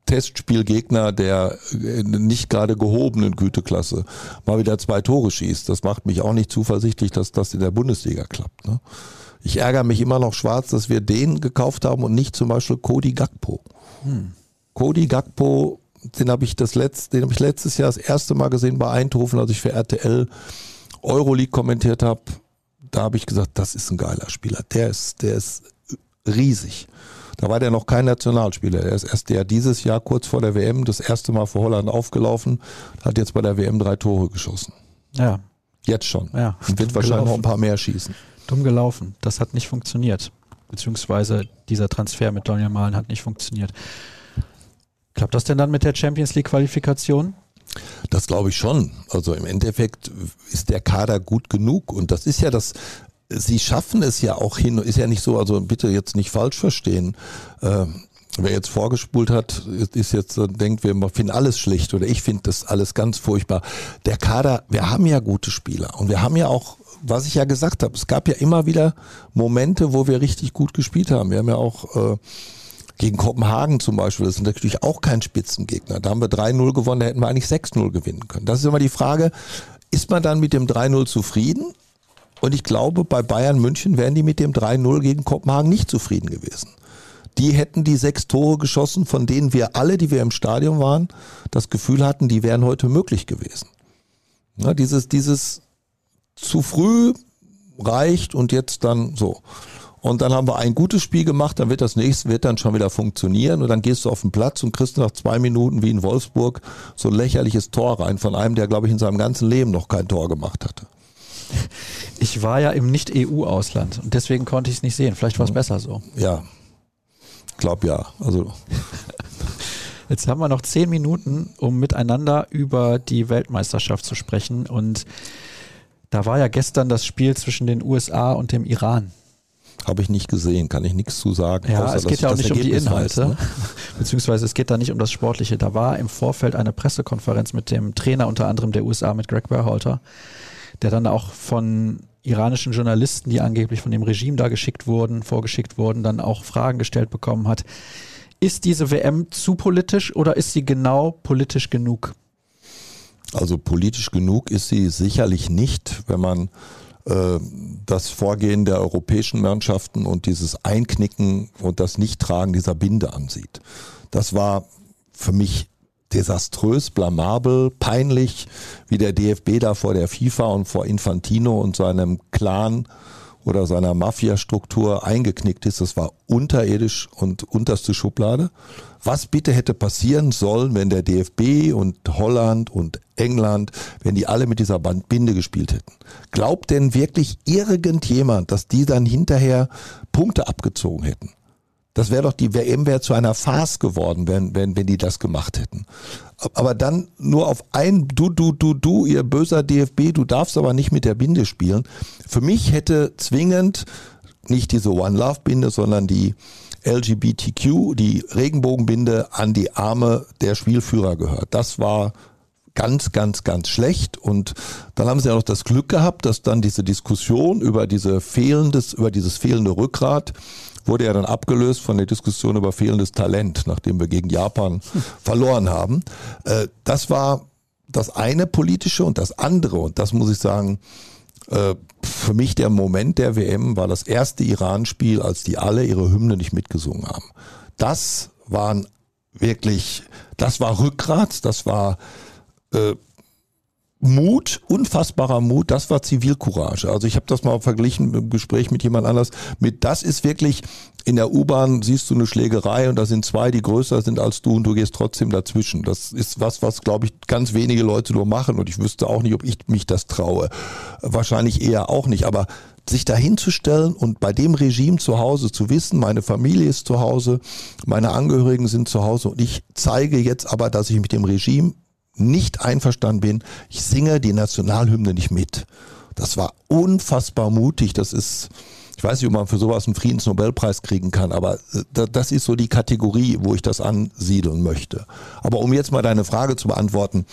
Testspielgegner der äh, nicht gerade gehobenen Güteklasse mal wieder zwei Tore schießt. Das macht mich auch nicht zuversichtlich, dass das in der Bundesliga klappt. Ne? Ich ärgere mich immer noch schwarz, dass wir den gekauft haben und nicht zum Beispiel Cody Gakpo. Hm. Cody Gakpo, den habe ich das letzte, den habe ich letztes Jahr das erste Mal gesehen bei Eindhoven, als ich für RTL Euroleague kommentiert habe. Da habe ich gesagt, das ist ein geiler Spieler. Der ist, der ist riesig. Da war der noch kein Nationalspieler. Er ist erst der dieses Jahr kurz vor der WM das erste Mal für Holland aufgelaufen, hat jetzt bei der WM drei Tore geschossen. Ja. Jetzt schon. Ja. Und wird wahrscheinlich gelaufen. noch ein paar mehr schießen. Dumm gelaufen. Das hat nicht funktioniert. Beziehungsweise dieser Transfer mit Daniel Malen hat nicht funktioniert. Klappt das denn dann mit der Champions League Qualifikation? Das glaube ich schon. Also im Endeffekt ist der Kader gut genug und das ist ja das sie schaffen es ja auch hin, ist ja nicht so, also bitte jetzt nicht falsch verstehen. Äh, wer jetzt vorgespult hat, ist jetzt äh, denkt, wir finden alles schlecht oder ich finde das alles ganz furchtbar. Der Kader, wir haben ja gute Spieler und wir haben ja auch, was ich ja gesagt habe, es gab ja immer wieder Momente, wo wir richtig gut gespielt haben. Wir haben ja auch äh, gegen Kopenhagen zum Beispiel, das ist natürlich auch kein Spitzengegner. Da haben wir 3-0 gewonnen, da hätten wir eigentlich 6-0 gewinnen können. Das ist immer die Frage, ist man dann mit dem 3-0 zufrieden und ich glaube, bei Bayern München wären die mit dem 3-0 gegen Kopenhagen nicht zufrieden gewesen. Die hätten die sechs Tore geschossen, von denen wir alle, die wir im Stadion waren, das Gefühl hatten, die wären heute möglich gewesen. Ja, dieses, dieses zu früh reicht und jetzt dann so. Und dann haben wir ein gutes Spiel gemacht, dann wird das nächste wird dann schon wieder funktionieren und dann gehst du auf den Platz und kriegst nach zwei Minuten wie in Wolfsburg so ein lächerliches Tor rein von einem, der glaube ich in seinem ganzen Leben noch kein Tor gemacht hatte. Ich war ja im Nicht-EU-Ausland und deswegen konnte ich es nicht sehen. Vielleicht war es mhm. besser so. Ja, glaub ja. Also. Jetzt haben wir noch zehn Minuten, um miteinander über die Weltmeisterschaft zu sprechen. Und da war ja gestern das Spiel zwischen den USA und dem Iran. Habe ich nicht gesehen, kann ich nichts zu sagen. Ja, außer, es geht ja auch nicht um die Inhalte, weiß, ne? beziehungsweise es geht da nicht um das Sportliche. Da war im Vorfeld eine Pressekonferenz mit dem Trainer unter anderem der USA, mit Greg Berhalter der dann auch von iranischen Journalisten, die angeblich von dem Regime da geschickt wurden, vorgeschickt wurden, dann auch Fragen gestellt bekommen hat. Ist diese WM zu politisch oder ist sie genau politisch genug? Also politisch genug ist sie sicherlich nicht, wenn man äh, das Vorgehen der europäischen Mannschaften und dieses Einknicken und das Nichttragen dieser Binde ansieht. Das war für mich desaströs, blamabel, peinlich, wie der DFB da vor der FIFA und vor Infantino und seinem Clan oder seiner Mafia-Struktur eingeknickt ist. Das war unterirdisch und unterste Schublade. Was bitte hätte passieren sollen, wenn der DFB und Holland und England, wenn die alle mit dieser Binde gespielt hätten? Glaubt denn wirklich irgendjemand, dass die dann hinterher Punkte abgezogen hätten? Das wäre doch die WM wäre zu einer Farce geworden, wenn, wenn, wenn die das gemacht hätten. Aber dann nur auf ein Du, du, du, du, ihr böser DFB, du darfst aber nicht mit der Binde spielen. Für mich hätte zwingend nicht diese One Love Binde, sondern die LGBTQ, die Regenbogenbinde, an die Arme der Spielführer gehört. Das war ganz, ganz, ganz schlecht. Und dann haben sie ja noch das Glück gehabt, dass dann diese Diskussion über diese fehlendes, über dieses fehlende Rückgrat wurde ja dann abgelöst von der Diskussion über fehlendes Talent, nachdem wir gegen Japan verloren haben. Äh, das war das eine politische und das andere, und das muss ich sagen, äh, für mich der Moment der WM war das erste Iran-Spiel, als die alle ihre Hymne nicht mitgesungen haben. Das waren wirklich, das war Rückgrat, das war äh, Mut, unfassbarer Mut, das war Zivilcourage. Also ich habe das mal verglichen im Gespräch mit jemand anders. Mit das ist wirklich in der U-Bahn siehst du eine Schlägerei und da sind zwei, die größer sind als du und du gehst trotzdem dazwischen. Das ist was, was glaube ich ganz wenige Leute nur machen und ich wüsste auch nicht, ob ich mich das traue. Wahrscheinlich eher auch nicht, aber sich dahinzustellen und bei dem Regime zu Hause zu wissen, meine Familie ist zu Hause, meine Angehörigen sind zu Hause und ich zeige jetzt aber, dass ich mit dem Regime nicht einverstanden bin, ich singe die Nationalhymne nicht mit. Das war unfassbar mutig. Das ist, ich weiß nicht, ob man für sowas einen Friedensnobelpreis kriegen kann, aber äh, das ist so die Kategorie, wo ich das ansiedeln möchte. Aber um jetzt mal deine Frage zu beantworten,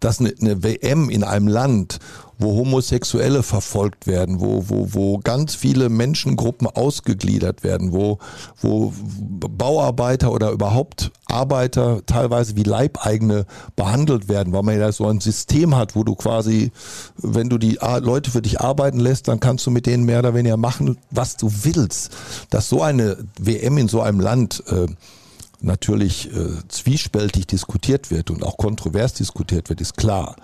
dass eine, eine WM in einem Land, wo Homosexuelle verfolgt werden, wo, wo, wo ganz viele Menschengruppen ausgegliedert werden, wo, wo Bauarbeiter oder überhaupt Arbeiter teilweise wie Leibeigene behandelt werden, weil man ja so ein System hat, wo du quasi, wenn du die Leute für dich arbeiten lässt, dann kannst du mit denen mehr oder weniger machen, was du willst. Dass so eine WM in so einem Land äh, natürlich äh, zwiespältig diskutiert wird und auch kontrovers diskutiert wird, ist klar.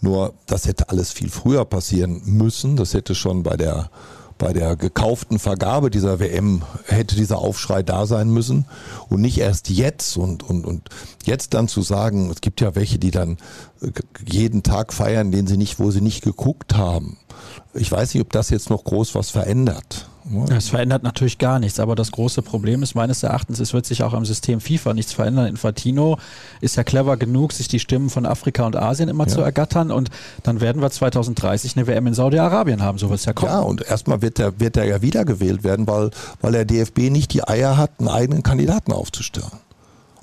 Nur das hätte alles viel früher passieren müssen. Das hätte schon bei der bei der gekauften Vergabe dieser WM hätte dieser Aufschrei da sein müssen und nicht erst jetzt und, und, und jetzt dann zu sagen, es gibt ja welche, die dann jeden Tag feiern, den sie nicht, wo sie nicht geguckt haben. Ich weiß nicht, ob das jetzt noch groß was verändert. Es verändert natürlich gar nichts, aber das große Problem ist meines Erachtens, es wird sich auch am System FIFA nichts verändern. Infantino ist ja clever genug, sich die Stimmen von Afrika und Asien immer ja. zu ergattern und dann werden wir 2030 eine WM in Saudi-Arabien haben, so wird es ja kommen. Ja, und erstmal wird er wird ja wiedergewählt werden, weil, weil der DFB nicht die Eier hat, einen eigenen Kandidaten aufzustellen.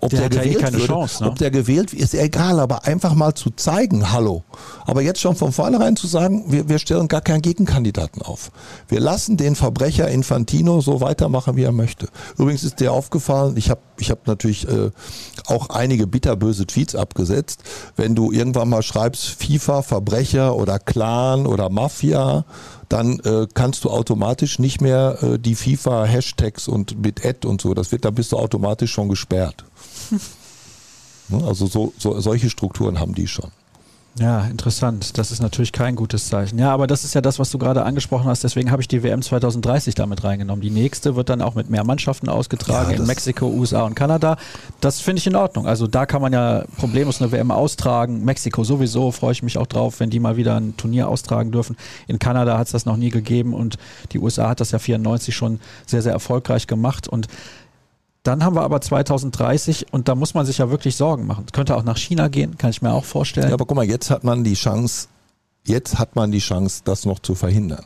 Ob der, der gewählt eh würde, Chance, ne? ob der gewählt ist egal, aber einfach mal zu zeigen, hallo. Aber jetzt schon von vornherein zu sagen, wir, wir stellen gar keinen Gegenkandidaten auf. Wir lassen den Verbrecher Infantino so weitermachen, wie er möchte. Übrigens ist dir aufgefallen, ich habe ich hab natürlich äh, auch einige bitterböse Tweets abgesetzt. Wenn du irgendwann mal schreibst, FIFA, Verbrecher oder Clan oder Mafia, dann äh, kannst du automatisch nicht mehr äh, die FIFA-Hashtags und mit Ad und so, das wird, da bist du automatisch schon gesperrt. Ne, also so, so, solche Strukturen haben die schon. Ja, interessant. Das ist natürlich kein gutes Zeichen. Ja, aber das ist ja das, was du gerade angesprochen hast. Deswegen habe ich die WM 2030 damit reingenommen. Die nächste wird dann auch mit mehr Mannschaften ausgetragen ja, in Mexiko, USA und Kanada. Das finde ich in Ordnung. Also da kann man ja problemlos eine WM austragen. Mexiko sowieso freue ich mich auch drauf, wenn die mal wieder ein Turnier austragen dürfen. In Kanada hat es das noch nie gegeben und die USA hat das ja 94 schon sehr, sehr erfolgreich gemacht und dann haben wir aber 2030 und da muss man sich ja wirklich Sorgen machen. Könnte auch nach China gehen, kann ich mir auch vorstellen. Ja, aber guck mal, jetzt hat man die Chance, jetzt hat man die Chance, das noch zu verhindern.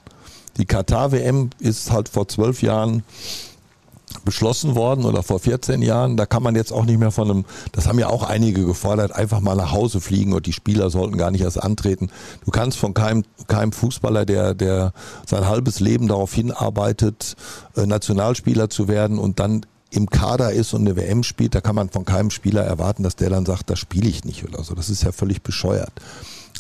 Die Katar-WM ist halt vor zwölf Jahren beschlossen worden oder vor 14 Jahren. Da kann man jetzt auch nicht mehr von einem, das haben ja auch einige gefordert, einfach mal nach Hause fliegen und die Spieler sollten gar nicht erst antreten. Du kannst von keinem, keinem Fußballer, der, der sein halbes Leben darauf hinarbeitet, äh, Nationalspieler zu werden und dann im Kader ist und eine WM spielt, da kann man von keinem Spieler erwarten, dass der dann sagt, das spiele ich nicht oder so. Das ist ja völlig bescheuert.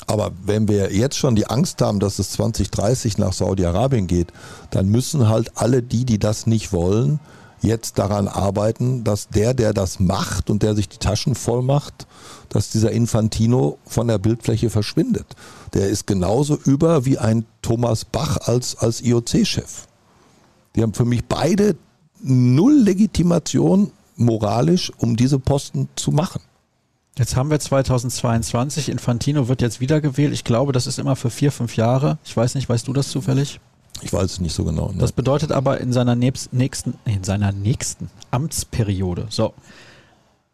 Aber wenn wir jetzt schon die Angst haben, dass es 2030 nach Saudi-Arabien geht, dann müssen halt alle die, die das nicht wollen, jetzt daran arbeiten, dass der, der das macht und der sich die Taschen voll macht, dass dieser Infantino von der Bildfläche verschwindet. Der ist genauso über wie ein Thomas Bach als, als IOC-Chef. Die haben für mich beide null Legitimation moralisch, um diese Posten zu machen. Jetzt haben wir 2022, Infantino wird jetzt wiedergewählt. Ich glaube, das ist immer für vier, fünf Jahre. Ich weiß nicht, weißt du das zufällig? Ich weiß es nicht so genau. Ne? Das bedeutet aber in seiner nächsten, in seiner nächsten Amtsperiode, so,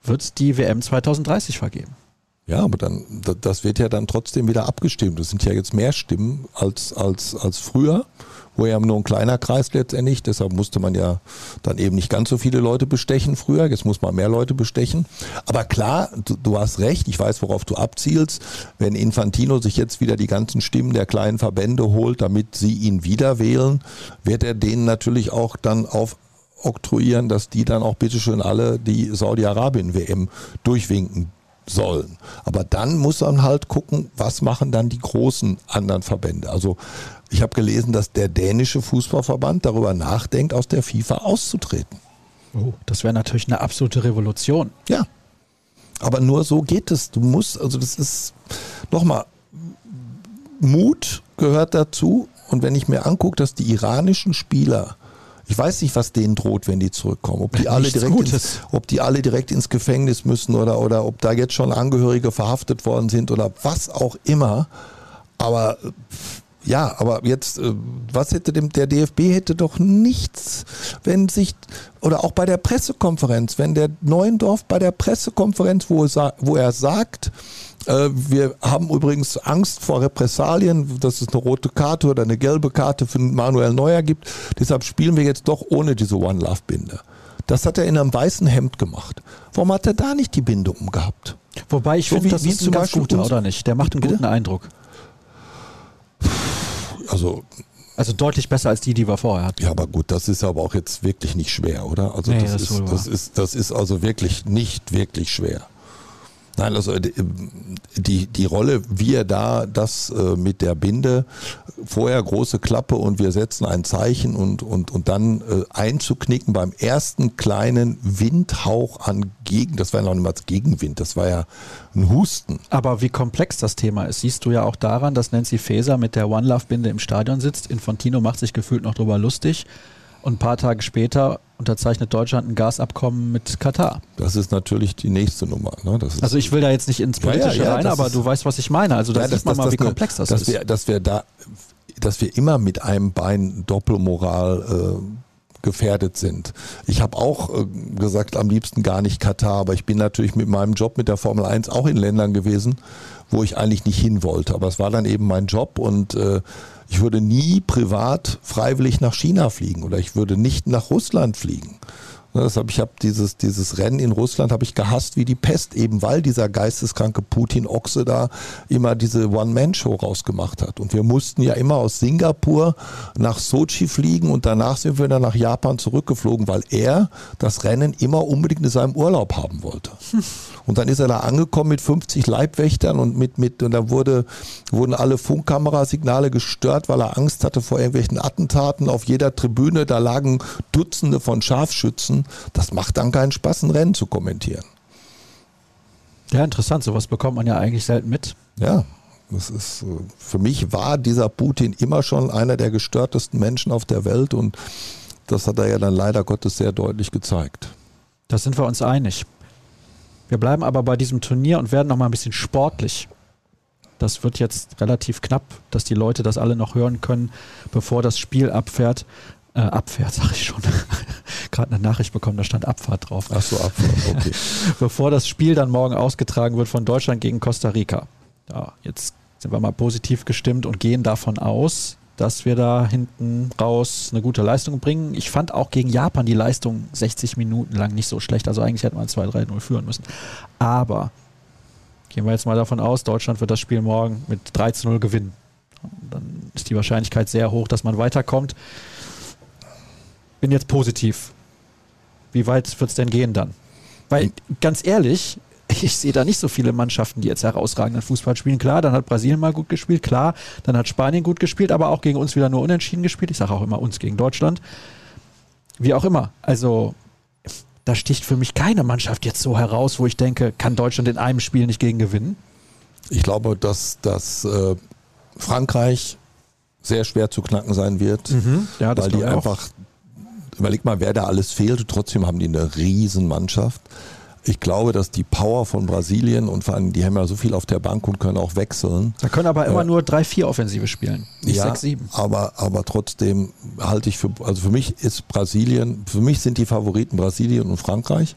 wird es die WM 2030 vergeben. Ja, aber dann, das wird ja dann trotzdem wieder abgestimmt. Das sind ja jetzt mehr Stimmen als, als, als früher, wo ja nur ein kleiner Kreis letztendlich, deshalb musste man ja dann eben nicht ganz so viele Leute bestechen früher, jetzt muss man mehr Leute bestechen. Aber klar, du, du hast recht, ich weiß, worauf du abzielst. Wenn Infantino sich jetzt wieder die ganzen Stimmen der kleinen Verbände holt, damit sie ihn wieder wählen, wird er denen natürlich auch dann auf oktroyieren, dass die dann auch bitteschön alle die Saudi-Arabien-WM durchwinken sollen. Aber dann muss man halt gucken, was machen dann die großen anderen Verbände. Also ich habe gelesen, dass der dänische Fußballverband darüber nachdenkt, aus der FIFA auszutreten. Oh, das wäre natürlich eine absolute Revolution. Ja. Aber nur so geht es. Du musst, also das ist, nochmal, Mut gehört dazu. Und wenn ich mir angucke, dass die iranischen Spieler ich weiß nicht, was denen droht, wenn die zurückkommen. Ob die, alle direkt ins, ob die alle direkt ins Gefängnis müssen oder, oder ob da jetzt schon Angehörige verhaftet worden sind oder was auch immer. Aber ja, aber jetzt, äh, was hätte dem, der DFB hätte doch nichts, wenn sich, oder auch bei der Pressekonferenz, wenn der Neuendorf bei der Pressekonferenz, wo er, wo er sagt, äh, wir haben übrigens Angst vor Repressalien, dass es eine rote Karte oder eine gelbe Karte für Manuel Neuer gibt. Deshalb spielen wir jetzt doch ohne diese One Love Binde. Das hat er in einem weißen Hemd gemacht. Warum hat er da nicht die Binde umgehabt? Wobei ich so finde, das wie ist ein ganz guter, oder nicht? Der macht einen guten Eindruck. Also also deutlich besser als die, die wir vorher hatten. Ja, aber gut, das ist aber auch jetzt wirklich nicht schwer, oder? Also nee, das, das, ist, das, ist, das ist also wirklich nicht wirklich schwer. Nein, also äh, die, die Rolle, wie er da das äh, mit der Binde, vorher große Klappe und wir setzen ein Zeichen und, und, und dann äh, einzuknicken beim ersten kleinen Windhauch an Gegen, das war ja noch nicht mal Gegenwind, das war ja ein Husten. Aber wie komplex das Thema ist, siehst du ja auch daran, dass Nancy Faeser mit der One Love Binde im Stadion sitzt. Infantino macht sich gefühlt noch drüber lustig. Und ein paar Tage später unterzeichnet Deutschland ein Gasabkommen mit Katar. Das ist natürlich die nächste Nummer. Ne? also ich will da jetzt nicht ins Politische ja, ja, ja, rein, aber du weißt, was ich meine. Also da ja, sieht man mal, wie komplex das dass ist. Wir, dass wir da, dass wir immer mit einem Bein Doppelmoral äh, gefährdet sind. Ich habe auch äh, gesagt, am liebsten gar nicht Katar, aber ich bin natürlich mit meinem Job mit der Formel 1 auch in Ländern gewesen, wo ich eigentlich nicht hin wollte. Aber es war dann eben mein Job und äh, ich würde nie privat freiwillig nach China fliegen oder ich würde nicht nach Russland fliegen. Ne, das hab, ich habe dieses, dieses Rennen in Russland habe ich gehasst wie die Pest, eben weil dieser geisteskranke Putin-Ochse da immer diese One-Man-Show rausgemacht hat. Und wir mussten ja immer aus Singapur nach Sochi fliegen und danach sind wir dann nach Japan zurückgeflogen, weil er das Rennen immer unbedingt in seinem Urlaub haben wollte. Und dann ist er da angekommen mit 50 Leibwächtern und mit, mit, und da wurde, wurden alle Funkkamerasignale gestört, weil er Angst hatte vor irgendwelchen Attentaten auf jeder Tribüne. Da lagen Dutzende von Scharfschützen das macht dann keinen Spaß, ein Rennen zu kommentieren. Ja, interessant. Sowas bekommt man ja eigentlich selten mit. Ja, das ist, äh, für mich war dieser Putin immer schon einer der gestörtesten Menschen auf der Welt und das hat er ja dann leider Gottes sehr deutlich gezeigt. Da sind wir uns einig. Wir bleiben aber bei diesem Turnier und werden noch mal ein bisschen sportlich. Das wird jetzt relativ knapp, dass die Leute das alle noch hören können, bevor das Spiel abfährt. Äh, abfährt, sag ich schon. Gerade eine Nachricht bekommen, da stand Abfahrt drauf. Ach so, Abfahrt, okay. Bevor das Spiel dann morgen ausgetragen wird von Deutschland gegen Costa Rica. Ja, jetzt sind wir mal positiv gestimmt und gehen davon aus, dass wir da hinten raus eine gute Leistung bringen. Ich fand auch gegen Japan die Leistung 60 Minuten lang nicht so schlecht. Also eigentlich hätte man 2-3-0 führen müssen. Aber gehen wir jetzt mal davon aus, Deutschland wird das Spiel morgen mit 13-0 gewinnen. Und dann ist die Wahrscheinlichkeit sehr hoch, dass man weiterkommt bin jetzt positiv. Wie weit wird es denn gehen dann? Weil, ganz ehrlich, ich sehe da nicht so viele Mannschaften, die jetzt herausragenden Fußball spielen. Klar, dann hat Brasilien mal gut gespielt, klar, dann hat Spanien gut gespielt, aber auch gegen uns wieder nur unentschieden gespielt. Ich sage auch immer uns gegen Deutschland. Wie auch immer. Also, da sticht für mich keine Mannschaft jetzt so heraus, wo ich denke, kann Deutschland in einem Spiel nicht gegen gewinnen? Ich glaube, dass, dass äh, Frankreich sehr schwer zu knacken sein wird, mhm. ja, weil die einfach überleg mal, wer da alles fehlt. Trotzdem haben die eine riesen Mannschaft. Ich glaube, dass die Power von Brasilien und vor allem, die haben ja so viel auf der Bank und können auch wechseln. Da können aber immer äh, nur drei, vier Offensive spielen, nicht ja, sechs, sieben. Aber, aber trotzdem halte ich für, also für mich ist Brasilien, für mich sind die Favoriten Brasilien und Frankreich.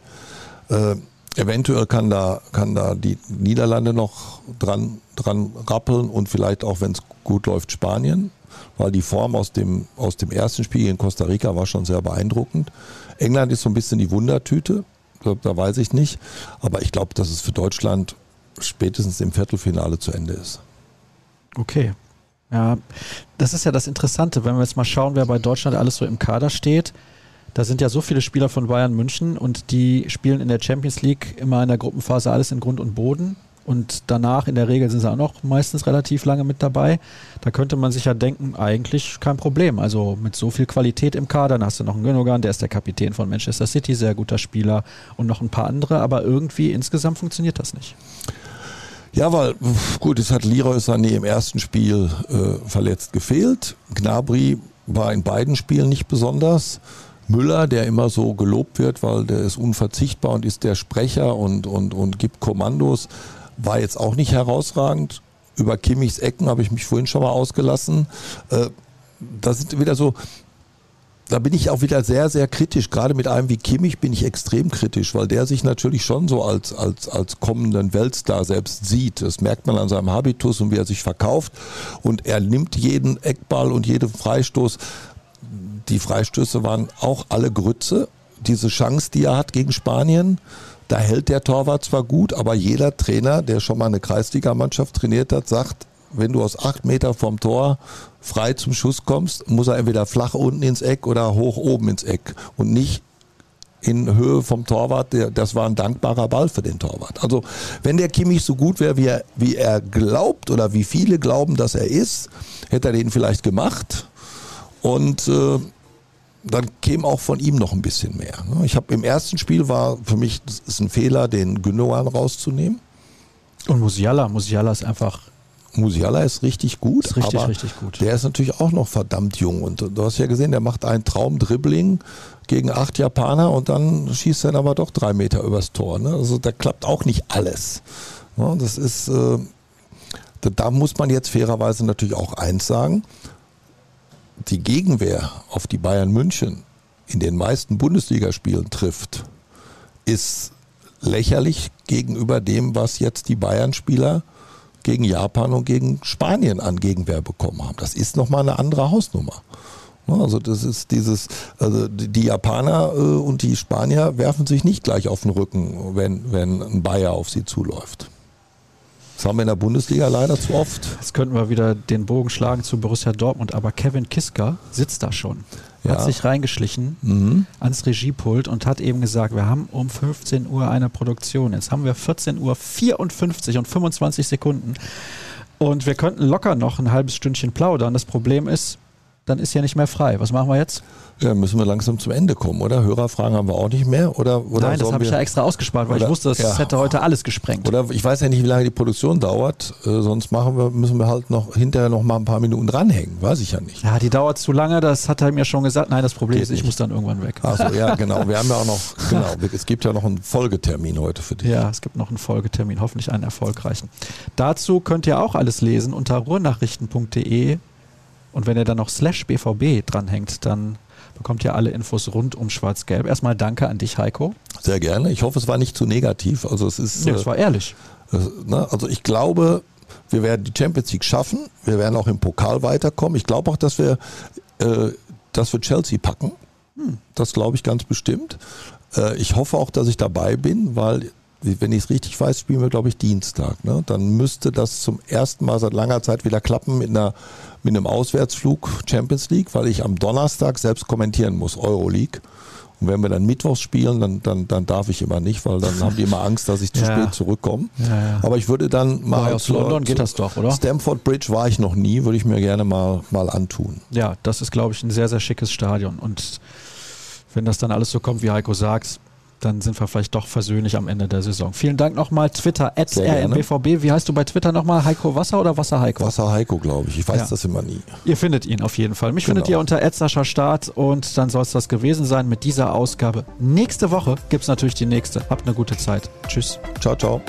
Äh, Eventuell kann da, kann da die Niederlande noch dran, dran rappeln und vielleicht auch, wenn es gut läuft, Spanien, weil die Form aus dem, aus dem ersten Spiel in Costa Rica war schon sehr beeindruckend. England ist so ein bisschen die Wundertüte, da, weiß ich nicht. Aber ich glaube, dass es für Deutschland spätestens im Viertelfinale zu Ende ist. Okay. Ja, das ist ja das Interessante, wenn wir jetzt mal schauen, wer bei Deutschland alles so im Kader steht. Da sind ja so viele Spieler von Bayern München und die spielen in der Champions League immer in der Gruppenphase alles in Grund und Boden. Und danach in der Regel sind sie auch noch meistens relativ lange mit dabei. Da könnte man sich ja denken, eigentlich kein Problem. Also mit so viel Qualität im Kader, dann hast du noch einen Gündogan, der ist der Kapitän von Manchester City, sehr guter Spieler und noch ein paar andere. Aber irgendwie insgesamt funktioniert das nicht. Ja, weil, gut, es hat Leroy Sané im ersten Spiel äh, verletzt gefehlt. Gnabry war in beiden Spielen nicht besonders. Müller, der immer so gelobt wird, weil der ist unverzichtbar und ist der Sprecher und, und, und gibt Kommandos, war jetzt auch nicht herausragend. Über Kimmichs Ecken habe ich mich vorhin schon mal ausgelassen. Äh, da sind wieder so, da bin ich auch wieder sehr, sehr kritisch. Gerade mit einem wie Kimmich bin ich extrem kritisch, weil der sich natürlich schon so als, als, als kommenden Weltstar selbst sieht. Das merkt man an seinem Habitus und wie er sich verkauft. Und er nimmt jeden Eckball und jeden Freistoß. Die Freistöße waren auch alle Grütze. Diese Chance, die er hat gegen Spanien, da hält der Torwart zwar gut, aber jeder Trainer, der schon mal eine Kreisligamannschaft trainiert hat, sagt, wenn du aus acht Meter vom Tor frei zum Schuss kommst, muss er entweder flach unten ins Eck oder hoch oben ins Eck und nicht in Höhe vom Torwart. Das war ein dankbarer Ball für den Torwart. Also wenn der Kimmich so gut wäre, wie er, wie er glaubt oder wie viele glauben, dass er ist, hätte er den vielleicht gemacht. Und äh, dann käme auch von ihm noch ein bisschen mehr. Ne? Ich habe im ersten Spiel war für mich, das ist ein Fehler, den Gündogan rauszunehmen. Und Musiala, Musiala ist einfach Musiala ist richtig gut. Ist richtig, richtig gut. Der ist natürlich auch noch verdammt jung. Und du hast ja gesehen, der macht einen Traumdribbling gegen acht Japaner und dann schießt er aber doch drei Meter übers Tor. Ne? Also da klappt auch nicht alles. Ja, das ist, äh, da muss man jetzt fairerweise natürlich auch eins sagen. Die Gegenwehr auf die Bayern München in den meisten Bundesligaspielen trifft, ist lächerlich gegenüber dem, was jetzt die Bayern-Spieler gegen Japan und gegen Spanien an Gegenwehr bekommen haben. Das ist nochmal eine andere Hausnummer. Also das ist dieses, also die Japaner äh, und die Spanier werfen sich nicht gleich auf den Rücken, wenn, wenn ein Bayer auf sie zuläuft. Das haben wir in der Bundesliga leider zu oft. Jetzt könnten wir wieder den Bogen schlagen zu Borussia Dortmund, aber Kevin Kiska sitzt da schon ja. hat sich reingeschlichen mhm. ans Regiepult und hat eben gesagt, wir haben um 15 Uhr eine Produktion. Jetzt haben wir 14 Uhr 54 und 25 Sekunden. Und wir könnten locker noch ein halbes Stündchen plaudern. Das Problem ist, dann ist ja nicht mehr frei. Was machen wir jetzt? Ja, müssen wir langsam zum Ende kommen, oder? Hörerfragen haben wir auch nicht mehr, oder? oder Nein, das habe ich ja extra ausgespart, weil oder, ich wusste, das ja. hätte heute alles gesprengt. Oder ich weiß ja nicht, wie lange die Produktion dauert, äh, sonst machen wir, müssen wir halt noch hinterher noch mal ein paar Minuten dranhängen, weiß ich ja nicht. Ja, die dauert zu lange, das hat er mir schon gesagt. Nein, das Problem Geht ist, ich nicht. muss dann irgendwann weg. Achso, ja, genau. Wir haben ja auch noch, genau, es gibt ja noch einen Folgetermin heute für dich. Ja, es gibt noch einen Folgetermin, hoffentlich einen erfolgreichen. Dazu könnt ihr auch alles lesen unter ruhrnachrichten.de und wenn ihr dann noch slash BVB dranhängt, dann bekommt ihr alle Infos rund um Schwarz-Gelb. Erstmal danke an dich, Heiko. Sehr gerne. Ich hoffe, es war nicht zu negativ. Also es ist. Ja, es war ehrlich. Äh, ne, also ich glaube, wir werden die Champions League schaffen. Wir werden auch im Pokal weiterkommen. Ich glaube auch, dass wir, äh, dass wir Chelsea packen. Hm. Das glaube ich ganz bestimmt. Äh, ich hoffe auch, dass ich dabei bin, weil wenn ich es richtig weiß, spielen wir, glaube ich, Dienstag. Ne? Dann müsste das zum ersten Mal seit langer Zeit wieder klappen mit, einer, mit einem Auswärtsflug Champions League, weil ich am Donnerstag selbst kommentieren muss, Euroleague. Und wenn wir dann Mittwochs spielen, dann, dann, dann darf ich immer nicht, weil dann haben die immer Angst, dass ich zu ja. spät zurückkomme. Ja, ja. Aber ich würde dann mal. aus London geht das doch, oder? Stamford Bridge war ich noch nie, würde ich mir gerne mal, mal antun. Ja, das ist, glaube ich, ein sehr, sehr schickes Stadion. Und wenn das dann alles so kommt, wie Heiko sagt, dann sind wir vielleicht doch versöhnlich am Ende der Saison. Vielen Dank nochmal. Twitter, rmbvb. Wie heißt du bei Twitter nochmal? Heiko Wasser oder Wasser Heiko? Wasser Heiko, glaube ich. Ich weiß ja. das immer nie. Ihr findet ihn auf jeden Fall. Mich genau. findet ihr unter Edsascher Start und dann soll es das gewesen sein mit dieser Ausgabe. Nächste Woche gibt es natürlich die nächste. Habt eine gute Zeit. Tschüss. Ciao, ciao.